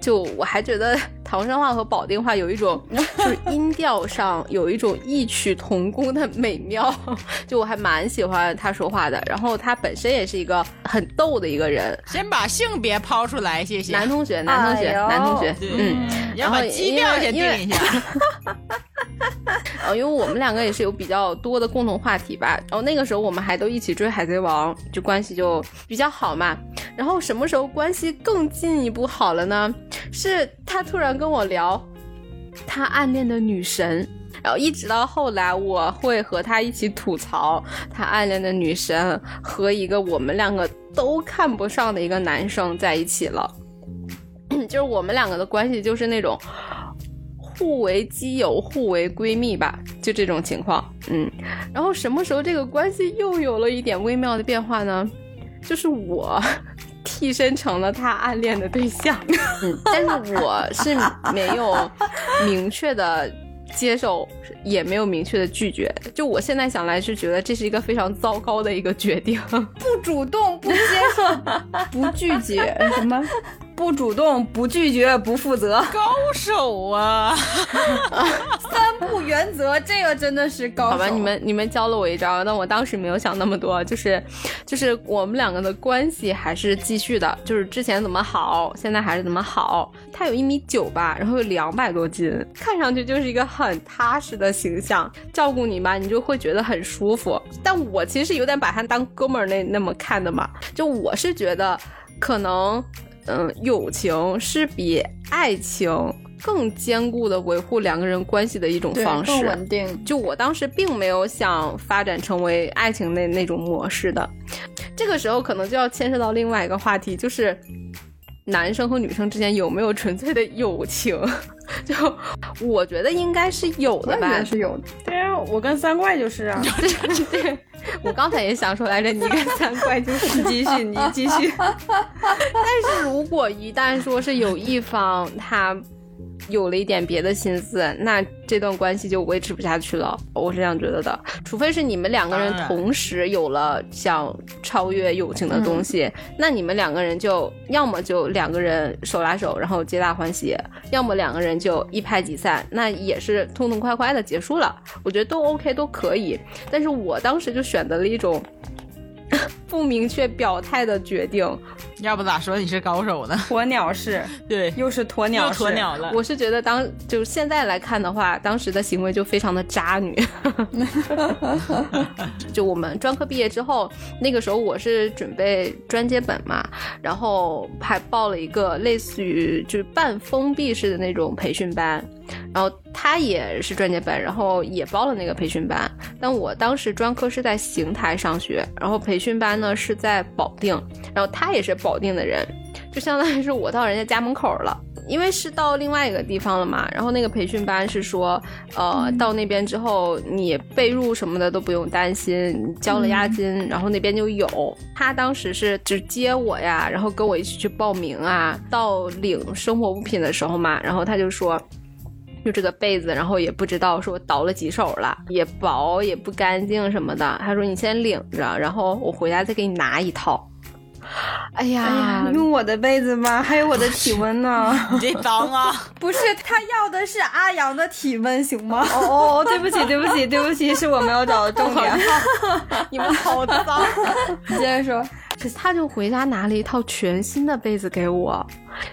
就我还觉得 唐山话和保定话有一种，就是音调上有一种异曲同工的美妙，就我还蛮喜欢他说话的。然后他本身也是一个很逗的一个人。先把性别抛出来，谢谢。男同学，男同学，男同学，嗯，要把基调先定一下。哦因为我们两个也是有比较多的共同话题吧，然后那个时候我们还都一起追《海贼王》，就关系就比较好嘛。然后什么时候关系更进一步好了呢？是他突然跟我聊他暗恋的女神。然后一直到后来，我会和他一起吐槽他暗恋的女神和一个我们两个都看不上的一个男生在一起了，就是我们两个的关系就是那种互为基友、互为闺蜜吧，就这种情况。嗯，然后什么时候这个关系又有了一点微妙的变化呢？就是我替身成了他暗恋的对象，嗯，但是我是没有明确的。接受也没有明确的拒绝，就我现在想来是觉得这是一个非常糟糕的一个决定，不主动不接受不拒绝什么。不主动，不拒绝，不负责，高手啊！三不原则，这个真的是高手。好吧，你们你们教了我一招，但我当时没有想那么多，就是就是我们两个的关系还是继续的，就是之前怎么好，现在还是怎么好。他有一米九吧，然后有两百多斤，看上去就是一个很踏实的形象，照顾你吧，你就会觉得很舒服。但我其实有点把他当哥们儿那那么看的嘛，就我是觉得可能。嗯，友情是比爱情更坚固的维护两个人关系的一种方式，更稳定。就我当时并没有想发展成为爱情那那种模式的，这个时候可能就要牵涉到另外一个话题，就是男生和女生之间有没有纯粹的友情？就我觉得应该是有的吧，是有的。对啊，我跟三怪就是啊。对，我刚才也想说来着，你跟三怪就 是继续，你继续。但是如果一旦说是有一方他。有了一点别的心思，那这段关系就维持不下去了。我是这样觉得的，除非是你们两个人同时有了想超越友情的东西，那你们两个人就要么就两个人手拉手，然后皆大欢喜；要么两个人就一拍即散，那也是痛痛快快的结束了。我觉得都 OK，都可以。但是我当时就选择了一种。不明确表态的决定，要不咋说你是高手呢？鸵鸟式，对，又是鸵鸟，鸵鸟了。我是觉得当就现在来看的话，当时的行为就非常的渣女。就我们专科毕业之后，那个时候我是准备专接本嘛，然后还报了一个类似于就是半封闭式的那种培训班。然后他也是专接本，然后也报了那个培训班。但我当时专科是在邢台上学，然后培训班呢是在保定，然后他也是保定的人，就相当于是我到人家家门口了，因为是到另外一个地方了嘛。然后那个培训班是说，呃，到那边之后你被褥什么的都不用担心，交了押金，然后那边就有。他当时是只接我呀，然后跟我一起去报名啊，到领生活物品的时候嘛，然后他就说。就这个被子，然后也不知道说倒了几手了，也薄也不干净什么的。他说你先领着，然后我回家再给你拿一套。哎呀，用我的被子吗？还有我的体温呢。你这脏啊！不是，他要的是阿阳的体温，行吗？哦哦，对不起，对不起，对不起，是我没有找到重点。你们好脏。你接着说。他就回家拿了一套全新的被子给我，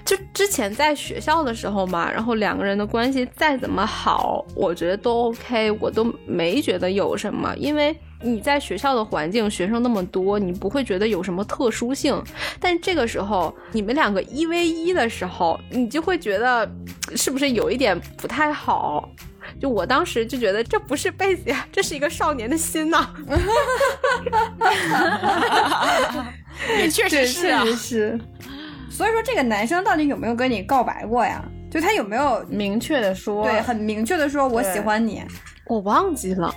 就之前在学校的时候嘛，然后两个人的关系再怎么好，我觉得都 OK，我都没觉得有什么，因为你在学校的环境，学生那么多，你不会觉得有什么特殊性。但这个时候你们两个一 v 一的时候，你就会觉得 是不是有一点不太好？就我当时就觉得这不是被子呀，这是一个少年的心呐。也确实是啊，是。所以说，这个男生到底有没有跟你告白过呀？就他有没有明确的说？对，很明确的说，我喜欢你。我忘记了。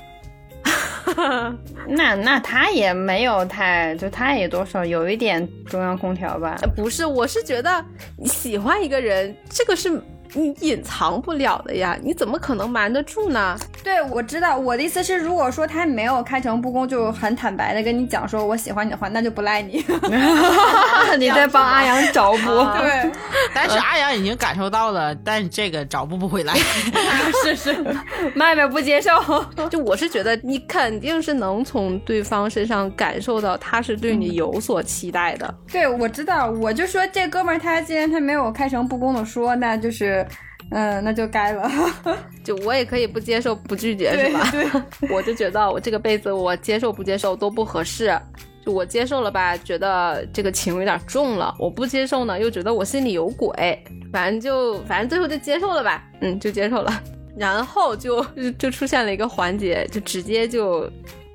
那那他也没有太，就他也多少有一点中央空调吧？不是，我是觉得喜欢一个人，这个是。你隐藏不了的呀，你怎么可能瞒得住呢？对，我知道，我的意思是，如果说他没有开诚布公，就很坦白的跟你讲说我喜欢你的话，那就不赖你。你在帮阿阳找补，对。但是阿阳已经感受到了，但这个找补不回来。是是，麦麦不接受。就我是觉得你肯定是能从对方身上感受到他是对你有所期待的。对，我知道，我就说这哥们儿他既然他没有开诚布公的说，那就是。嗯，那就该了。就我也可以不接受、不拒绝，是吧？对，我就觉得我这个辈子我接受不接受都不合适。就我接受了吧，觉得这个情有点重了；我不接受呢，又觉得我心里有鬼。反正就反正最后就接受了吧，嗯，就接受了。然后就就出现了一个环节，就直接就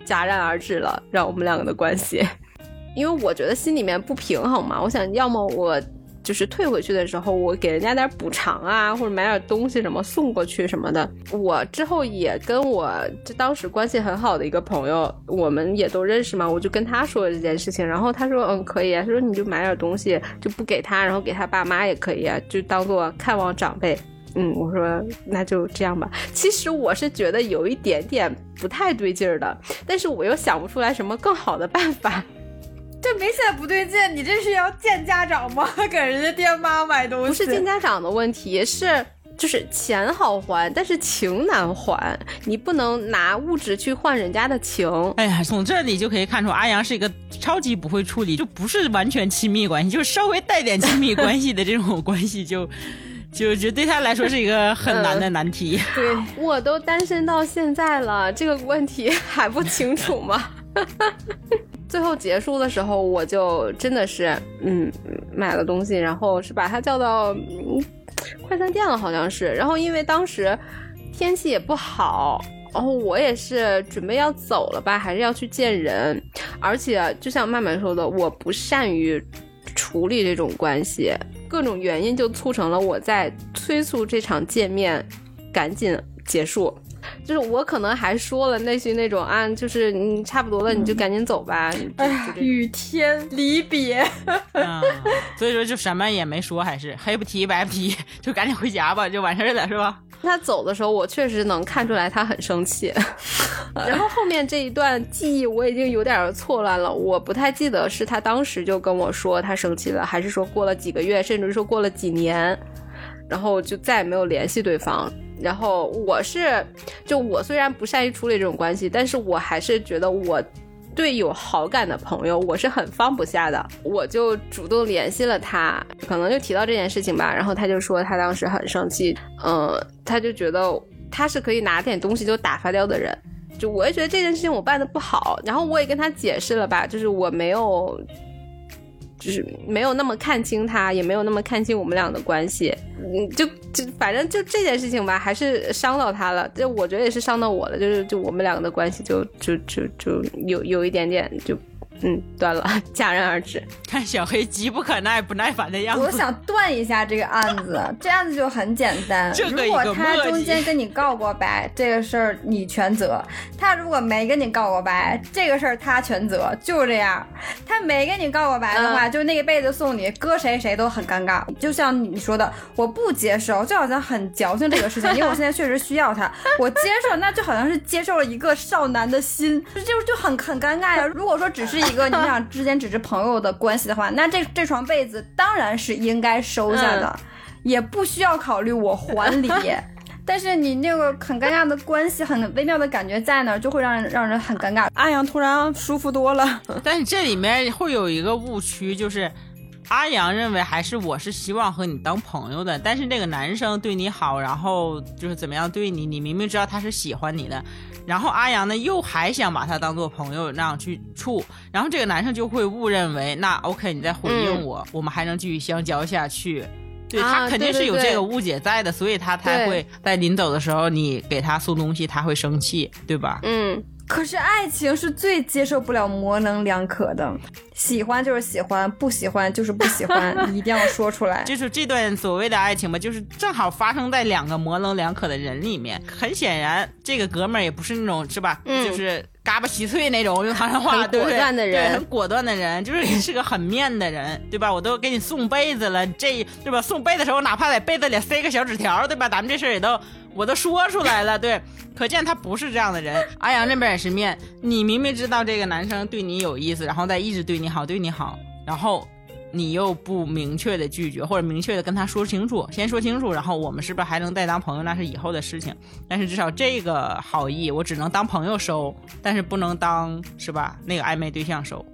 戛然而止了，让我们两个的关系。因为我觉得心里面不平衡嘛，我想要么我。就是退回去的时候，我给人家点补偿啊，或者买点东西什么送过去什么的。我之后也跟我就当时关系很好的一个朋友，我们也都认识嘛，我就跟他说了这件事情，然后他说嗯可以啊，他说你就买点东西就不给他，然后给他爸妈也可以啊，就当做看望长辈。嗯，我说那就这样吧。其实我是觉得有一点点不太对劲儿的，但是我又想不出来什么更好的办法。这明显不对劲，你这是要见家长吗？给人家爹妈买东西？不是见家长的问题，是就是钱好还，但是情难还。你不能拿物质去换人家的情。哎呀，从这里就可以看出阿阳是一个超级不会处理，就不是完全亲密关系，就是稍微带点亲密关系的这种关系，就就就对他来说是一个很难的难题。对 我都单身到现在了，这个问题还不清楚吗？最后结束的时候，我就真的是嗯买了东西，然后是把他叫到快餐店了，好像是。然后因为当时天气也不好，然后我也是准备要走了吧，还是要去见人。而且就像曼曼说的，我不善于处理这种关系，各种原因就促成了我在催促这场见面赶紧结束。就是我可能还说了类似于那种啊，就是你差不多了，你就赶紧走吧。哎，雨天离别。所以说就什么也没说，还是黑不提白不提，就赶紧回家吧，就完事儿了，是吧？他走的时候，我确实能看出来他很生气。然后后面这一段记忆我已经有点错乱了，我不太记得是他当时就跟我说他生气了，还是说过了几个月，甚至说过了几年，然后就再也没有联系对方。然后我是，就我虽然不善于处理这种关系，但是我还是觉得我对有好感的朋友我是很放不下的，我就主动联系了他，可能就提到这件事情吧，然后他就说他当时很生气，嗯，他就觉得他是可以拿点东西就打发掉的人，就我也觉得这件事情我办的不好，然后我也跟他解释了吧，就是我没有。就是没有那么看清他，也没有那么看清我们俩的关系，嗯，就就反正就这件事情吧，还是伤到他了。就我觉得也是伤到我了，就是就我们两个的关系就就就就有有一点点就。嗯，断了，戛然而止。看小黑急不可耐、不耐烦的样子。我想断一下这个案子，这案子就很简单。如果他中间跟你告过白，这个事儿你全责；他如果没跟你告过白，这个事儿他全责。就这样，他没跟你告过白的话，就那一辈子送你，搁谁谁都很尴尬。就像你说的，我不接受，就好像很矫情这个事情，因为我现在确实需要他，我接受，那就好像是接受了一个少男的心，就就很很尴尬呀。如果说只是。一个你们俩 之间只是朋友的关系的话，那这这床被子当然是应该收下的，也不需要考虑我还礼。但是你那个很尴尬的关系，很微妙的感觉在那儿，就会让人让人很尴尬。阿阳突然舒服多了，但是这里面会有一个误区，就是阿阳认为还是我是希望和你当朋友的，但是那个男生对你好，然后就是怎么样对你，你明明知道他是喜欢你的。然后阿阳呢，又还想把他当做朋友那样去处，然后这个男生就会误认为，那 OK，你在回应我，我们还能继续相交下去。对他肯定是有这个误解在的，所以他才会在临走的时候，你给他送东西，他会生气，对吧？嗯。可是爱情是最接受不了模棱两可的，喜欢就是喜欢，不喜欢就是不喜欢，你 一定要说出来。就是这段所谓的爱情吧，就是正好发生在两个模棱两可的人里面。很显然，这个哥们儿也不是那种是吧？嗯，就是嘎巴稀碎那种，用唐山话，对果断的人，很果断的人，就是是个很面的人，对吧？我都给你送被子了，这对吧？送被子的时候，哪怕在被子里塞个小纸条，对吧？咱们这事儿也都。我都说出来了，对，可见他不是这样的人。阿阳那边也是面，你明明知道这个男生对你有意思，然后再一直对你好，对你好，然后你又不明确的拒绝，或者明确的跟他说清楚，先说清楚，然后我们是不是还能再当朋友？那是以后的事情。但是至少这个好意，我只能当朋友收，但是不能当是吧？那个暧昧对象收。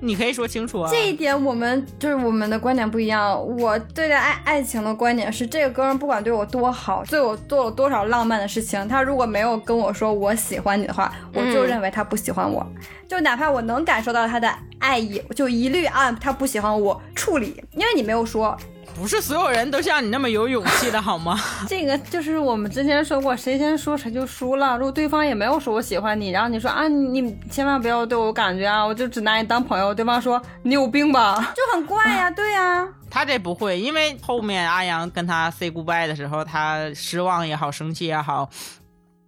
你可以说清楚啊。这一点我们就是我们的观点不一样。我对待爱爱情的观点是，这个哥们儿不管对我多好，对我做了多少浪漫的事情，他如果没有跟我说我喜欢你的话，我就认为他不喜欢我。就哪怕我能感受到他的爱意，就一律按他不喜欢我处理，因为你没有说。不是所有人都像你那么有勇气的好吗？这个就是我们之前说过，谁先说谁就输了。如果对方也没有说我喜欢你，然后你说啊，你千万不要对我有感觉啊，我就只拿你当朋友。对方说你有病吧？就很怪呀，对呀。他这不会，因为后面阿阳跟他 say goodbye 的时候，他失望也好，生气也好。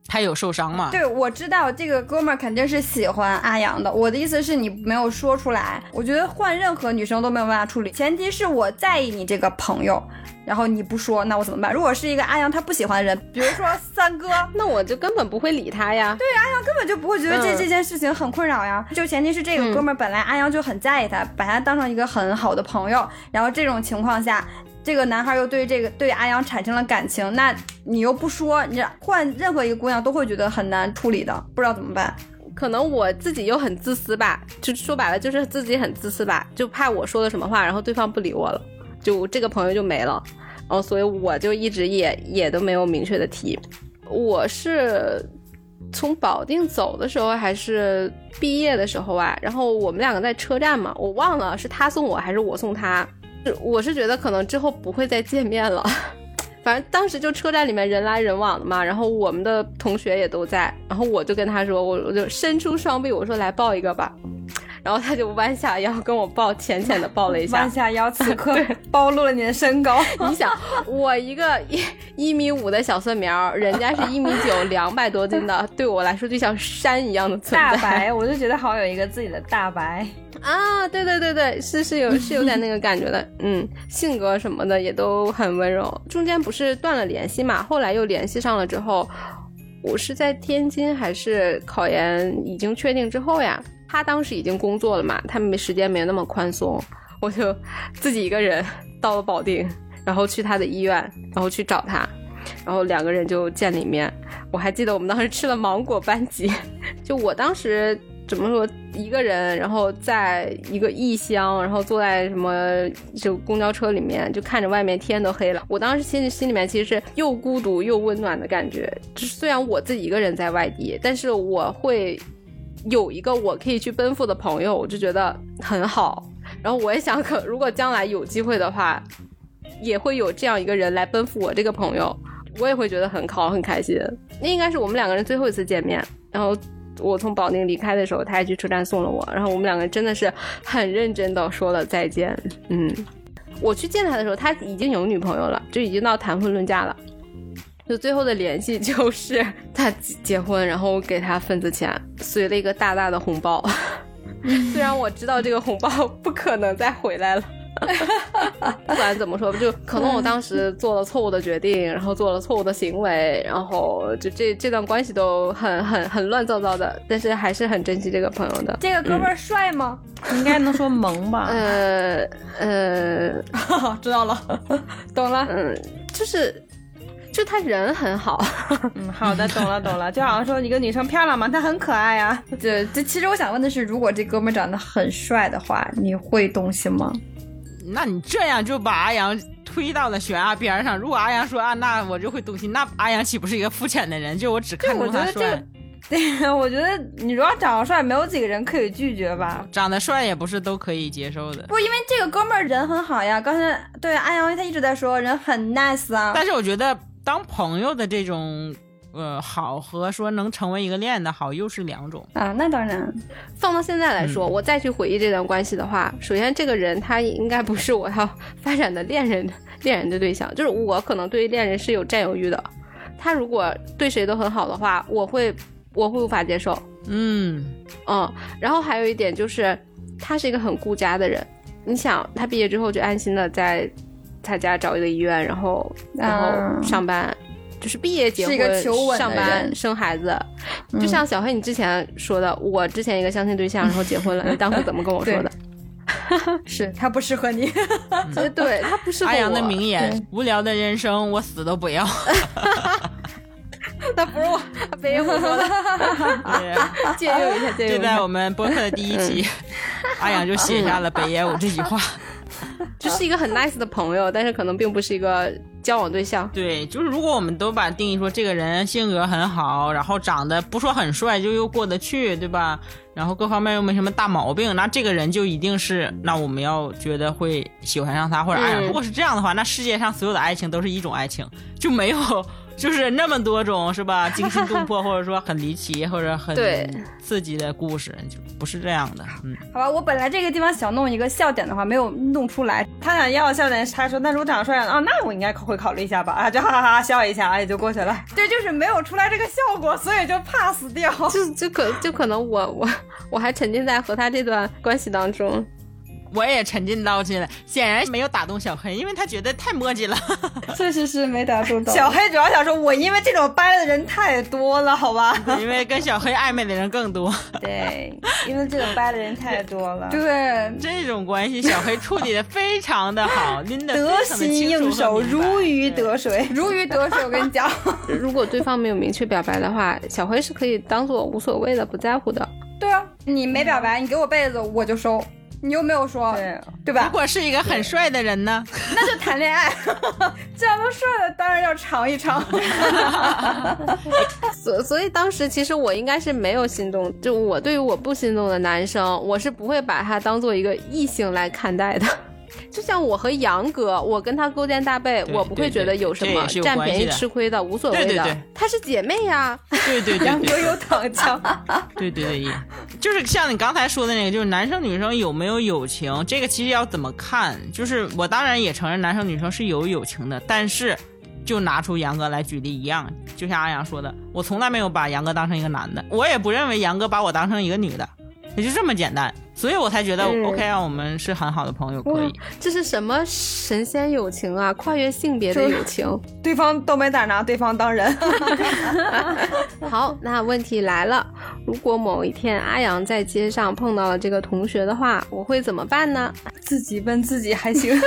他有受伤吗？对，我知道这个哥们儿肯定是喜欢阿阳的。我的意思是你没有说出来。我觉得换任何女生都没有办法处理，前提是我在意你这个朋友，然后你不说，那我怎么办？如果是一个阿阳他不喜欢的人，比如说三哥，那我就根本不会理他呀。对，阿阳根本就不会觉得这这件事情很困扰呀。就前提是这个哥们儿本来阿阳就很在意他，把他当成一个很好的朋友，然后这种情况下。这个男孩又对这个对阿阳产生了感情，那你又不说，你换任何一个姑娘都会觉得很难处理的，不知道怎么办。可能我自己又很自私吧，就说白了就是自己很自私吧，就怕我说了什么话，然后对方不理我了，就这个朋友就没了。然后所以我就一直也也都没有明确的提。我是从保定走的时候还是毕业的时候啊？然后我们两个在车站嘛，我忘了是他送我还是我送他。我是觉得可能之后不会再见面了，反正当时就车站里面人来人往的嘛，然后我们的同学也都在，然后我就跟他说，我我就伸出双臂，我说来抱一个吧。然后他就弯下腰跟我抱，浅浅的抱了一下。弯下腰，此 刻暴露了你的身高。你想，我一个一一米五的小蒜苗，人家是一米九，两百多斤的，对我来说就像山一样的存在。大 白，我就觉得好有一个自己的大白啊！对对对对，是是有是有点那个感觉的。嗯，性格什么的也都很温柔。中间不是断了联系嘛？后来又联系上了之后，我是在天津还是考研已经确定之后呀？他当时已经工作了嘛，他没时间没那么宽松，我就自己一个人到了保定，然后去他的医院，然后去找他，然后两个人就见了一面。我还记得我们当时吃了芒果班戟，就我当时怎么说一个人，然后在一个异乡，然后坐在什么就公交车里面，就看着外面天都黑了。我当时心里心里面其实是又孤独又温暖的感觉，就是虽然我自己一个人在外地，但是我会。有一个我可以去奔赴的朋友，我就觉得很好。然后我也想，可如果将来有机会的话，也会有这样一个人来奔赴我这个朋友，我也会觉得很好，很开心。那应该是我们两个人最后一次见面。然后我从保定离开的时候，他还去车站送了我。然后我们两个真的是很认真的说了再见。嗯，我去见他的时候，他已经有女朋友了，就已经到谈婚论嫁了。就最后的联系就是 他结婚，然后给他份子钱，随了一个大大的红包。虽然我知道这个红包不可能再回来了，不管怎么说，就可能我当时做了错误的决定，然后做了错误的行为，然后就这这段关系都很很很乱糟糟的，但是还是很珍惜这个朋友的。这个哥们儿帅吗？应该能说萌吧？呃呃，知道了，懂了。嗯，就是。就他人很好，嗯，好的，懂了懂了，就好像说一个女生漂亮嘛，她很可爱呀。这这，其实我想问的是，如果这哥们长得很帅的话，你会动心吗？那你这样就把阿阳推到了悬崖边上。如果阿阳说啊，那我就会动心，那阿阳岂不是一个肤浅的人？就我只看中他帅。对，我觉得你如果长得帅，没有几个人可以拒绝吧？长得帅也不是都可以接受的。不，因为这个哥们人很好呀。刚才对阿阳他一直在说人很 nice 啊。但是我觉得。当朋友的这种，呃，好和说能成为一个恋的好又是两种啊。那当然，放到现在来说，我再去回忆这段关系的话，首先这个人他应该不是我要 发展的恋人，恋人的对象。就是我可能对于恋人是有占有欲的，他如果对谁都很好的话，我会我会无法接受。嗯嗯。然后还有一点就是，他是一个很顾家的人。你想，他毕业之后就安心的在。他家找一个医院，然后然后上班，就是毕业结婚上班生孩子，就像小黑你之前说的，我之前一个相亲对象，然后结婚了，你当时怎么跟我说的？是他不适合你，对他不适合阿阳的名言：无聊的人生，我死都不要。那不是我，北野武说的。对借用一下，借就用一下。在我们播客的第一期，阿阳就写下了北野武这句话。这是一个很 nice 的朋友，但是可能并不是一个交往对象。对，就是如果我们都把定义说这个人性格很好，然后长得不说很帅，就又过得去，对吧？然后各方面又没什么大毛病，那这个人就一定是，那我们要觉得会喜欢上他，或者爱上。嗯如果是这样的话，那世界上所有的爱情都是一种爱情，就没有就是那么多种，是吧？惊心动魄，或者说很离奇，或者很刺激的故事，就不是这样的。嗯，好吧，我本来这个地方想弄一个笑点的话，没有弄出来。他想要笑点，他说：“那如果长得帅啊，那我应该会考虑一下吧。”啊，就哈哈哈笑一下，哎，就过去了。对，就是没有出来这个效果，所以就 pass 掉。就就可就可能我我我还沉浸在和他这段关系当中。我也沉浸到去了，显然没有打动小黑，因为他觉得太磨叽了。确实是没打动到。小黑主要想说，我因为这种掰的人太多了，好吧？因为跟小黑暧昧的人更多，对，因为这种掰的人太多了。对，这种关系小黑处理的非常的好，拎的得心应手，如鱼得水。如鱼得水，我跟你讲。如果对方没有明确表白的话，小黑是可以当做无所谓的、不在乎的。对啊，你没表白，你给我被子我就收。你又没有说，对对吧？如果是一个很帅的人呢？那就谈恋爱。这样的帅的当然要尝一尝。所所以当时其实我应该是没有心动，就我对于我不心动的男生，我是不会把他当做一个异性来看待的。就像我和杨哥，我跟他勾肩搭背，我不会觉得有什么占便宜吃亏的，无所谓的。她是姐妹呀，对对对对杨哥有躺枪。对 对对，就是像你刚才说的那个，就是男生女生有没有友情，这个其实要怎么看？就是我当然也承认男生女生是有友情的，但是就拿出杨哥来举例一样，就像阿阳说的，我从来没有把杨哥当成一个男的，我也不认为杨哥把我当成一个女的，也就这么简单，所以我才觉得、嗯 OK 啊，我们是很好的朋友，可以。这是什么神仙友情啊？跨越性别的友情。对方都没咋拿对方当人。好，那问题来了，如果某一天阿阳在街上碰到了这个同学的话，我会怎么办呢？自己问自己还行，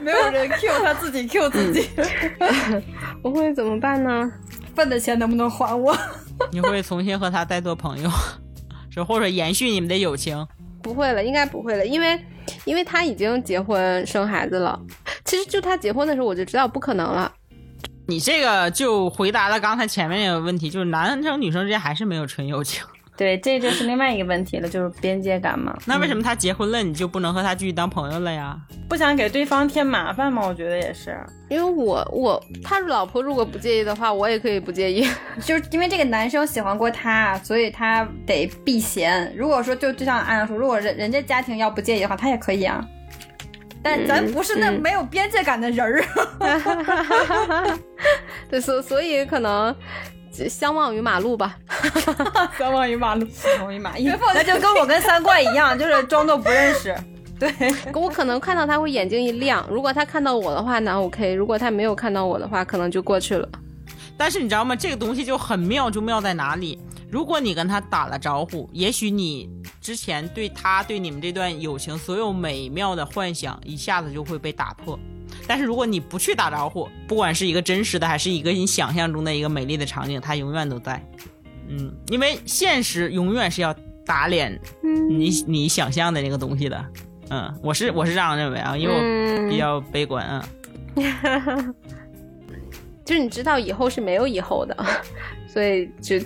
没有人 Q 他自己 Q 自己。我会怎么办呢？份的钱能不能还我？你会重新和他再做朋友，是或者延续你们的友情？不会了，应该不会了，因为因为他已经结婚生孩子了。其实就他结婚的时候，我就知道不可能了。你这个就回答了刚才前面那个问题，就是男生女生之间还是没有纯友情。对，这就是另外一个问题了，就是边界感嘛。那为什么他结婚了，你就不能和他继续当朋友了呀？不想给对方添麻烦嘛？我觉得也是，因为我我他老婆如果不介意的话，我也可以不介意。就是因为这个男生喜欢过她，所以他得避嫌。如果说就就像安阳说，如果人人家家庭要不介意的话，他也可以啊。但咱不是那嗯没有边界感的人儿。对，所所以可能相忘于马路吧。相忘于马路，相忘于马邑。那就跟我跟三怪一样，就是装作不认识。对，我可能看到他会眼睛一亮，如果他看到我的话，那 OK；如果他没有看到我的话，可能就过去了。但是你知道吗？这个东西就很妙，就妙在哪里？如果你跟他打了招呼，也许你之前对他对你们这段友情所有美妙的幻想，一下子就会被打破。但是如果你不去打招呼，不管是一个真实的，还是一个你想象中的一个美丽的场景，它永远都在。嗯，因为现实永远是要打脸你你想象的那个东西的。嗯，我是我是这样认为啊，因为我比较悲观啊。就是你知道以后是没有以后的，所以就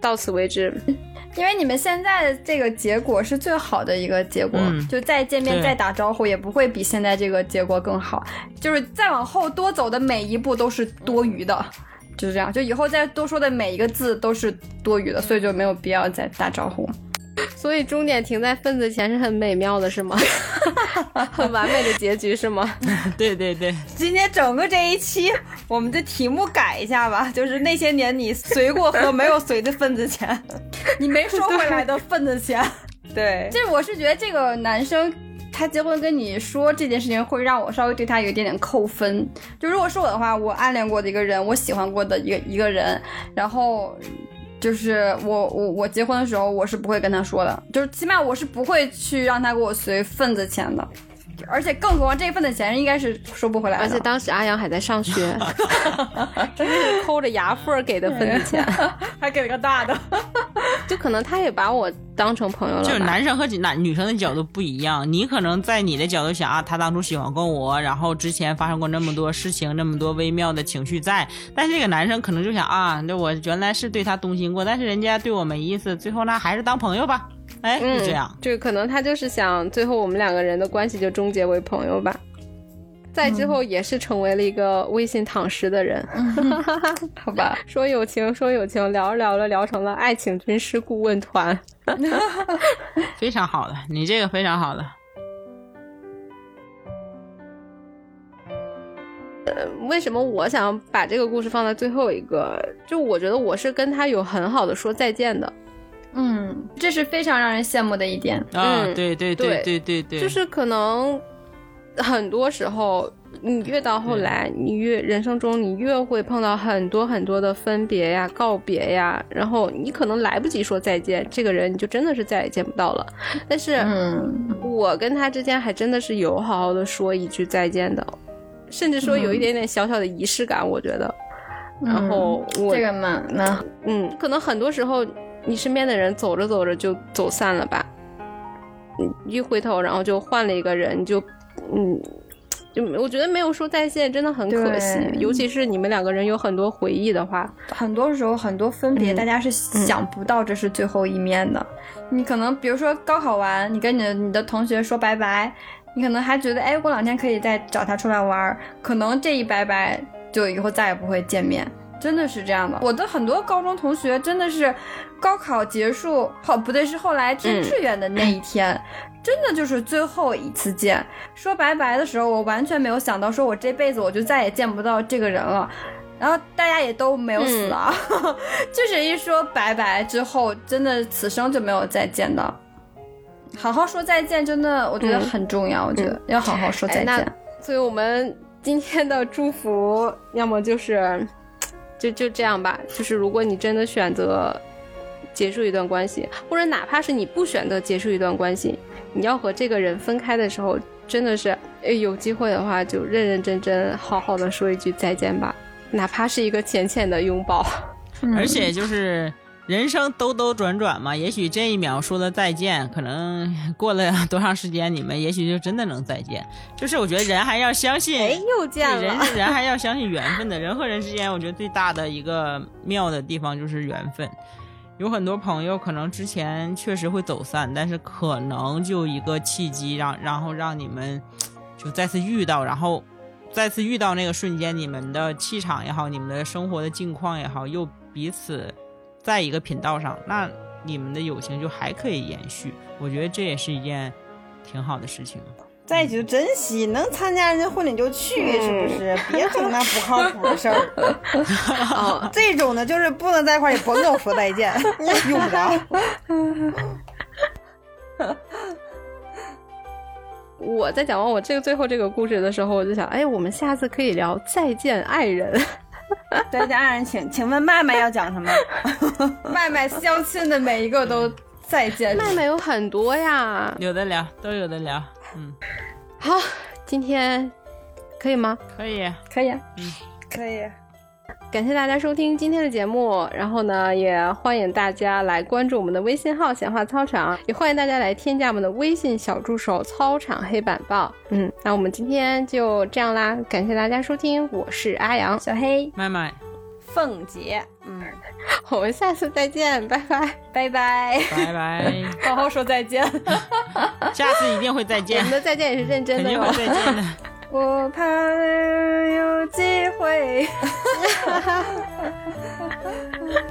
到此为止。因为你们现在的这个结果是最好的一个结果，嗯。就再见面再打招呼也不会比现在这个结果更好，就是再往后多走的每一步都是多余的，就是这样，就以后再多说的每一个字都是多余的，所以就没有必要再打招呼。所以终点停在份子钱是很美妙的，是吗？很完美的结局是吗？对对对，今天整个这一期，我们的题目改一下吧，就是那些年你随过和没有随的份子钱，你没收回来的份子钱。对，这我是觉得这个男生。他结婚跟你说这件事情，会让我稍微对他有一点点扣分。就如果是我的话，我暗恋过的一个人，我喜欢过的一个一个人，然后就是我我我结婚的时候，我是不会跟他说的，就是起码我是不会去让他给我随份子钱的。而且更何况这份的钱应该是收不回来的。而且当时阿阳还在上学，真的是抠着牙缝儿给的份子钱，还给了个大的，就可能他也把我当成朋友了。就是男生和男女生的角度不一样，你可能在你的角度想啊，他当初喜欢过我，然后之前发生过那么多事情，那么多微妙的情绪在，但是这个男生可能就想啊，那我原来是对他动心过，但是人家对我没意思，最后呢还是当朋友吧，哎，嗯，就这样。就可能他就是想最后我们两个人的关系就终结为朋友吧。在之后也是成为了一个微信躺尸的人，好吧？说友情说友情，聊着聊着聊成了爱情军师顾问团。非常好的，你这个非常好的。呃为什么我想把这个故事放在最后一个？就我觉得我是跟他有很好的说再见的，嗯，这是非常让人羡慕的一点。啊，嗯对对对对对对，就是可能很多时候，你越到后来，你越人生中你越会碰到很多很多的分别呀、告别呀，然后你可能来不及说再见，这个人你就真的是再也见不到了。但是嗯，我跟他之间还真的是有好好的说一句再见的，甚至说有一点点小小的仪式感，我觉得。然后我这个嘛，那嗯，可能很多时候你身边的人走着走着就走散了吧，嗯，一回头然后就换了一个人，就嗯，就我觉得没有说再见真的很可惜，尤其是你们两个人有很多回忆的话，很多时候很多分别，嗯大家是想不到这是最后一面的。你可能比如说高考完，你跟你的你的同学说拜拜，你可能还觉得哎过两天可以再找他出来玩儿，可能这一拜拜就以后再也不会见面。真的是这样的，我的很多高中同学真的是高考结束后，不对，是后来填嗯志愿的那一天，真的就是最后一次见。说拜拜的时候，我完全没有想到，说我这辈子我就再也见不到这个人了。然后大家也都没有死啊，就是一说拜拜之后，真的此生就没有再见到。好好说再见，真的我觉得嗯很重要。我觉得要好好说再见。所以我们今天的祝福，要么就是就就这样吧，就是如果你真的选择结束一段关系，或者哪怕是你不选择结束一段关系，你要和这个人分开的时候，真的是，哎，有机会的话就认认真真好好的说一句再见吧，哪怕是一个浅浅的拥抱。而且就是人生兜兜转转嘛，也许这一秒说的再见，可能过了多长时间，你们也许就真的能再见。就是我觉得人还要相信，哎，又见了人是，人还要相信缘分的，人和人之间，我觉得最大的一个妙的地方就是缘分。有很多朋友可能之前确实会走散，但是可能就一个契机让，然后让你们就再次遇到，然后再次遇到那个瞬间，你们的气场也好，你们的生活的境况也好，又彼此在一个频道上，那你们的友情就还可以延续。我觉得这也是一件挺好的事情。在一起就珍惜，能参加人家婚礼就去，是不是？别整那不靠谱的事儿。哦，这种的就是不能在一块儿，也甭跟我说再见，用不着。我在讲完我这个最后这个故事的时候，我就想，哎，我们下次可以聊再见爱人。再见，爱人，请请问麦麦要讲什么？麦麦相亲的每一个都再见。麦麦有很多呀。有的聊，都有的聊，嗯，好，今天可以吗？可以。可以，嗯可以。感谢大家收听今天的节目，然后呢，也欢迎大家来关注我们的微信号“闲话操场”，也欢迎大家来添加我们的微信小助手“操场黑板报”。嗯，那我们今天就这样啦，感谢大家收听，我是阿阳，小黑，麦麦，凤姐，嗯，我们下次再见，拜拜。拜拜，拜拜，好好说再见。下次一定会再见我见们，的再见也是认真肯定会的哦。再见的。我怕有机会。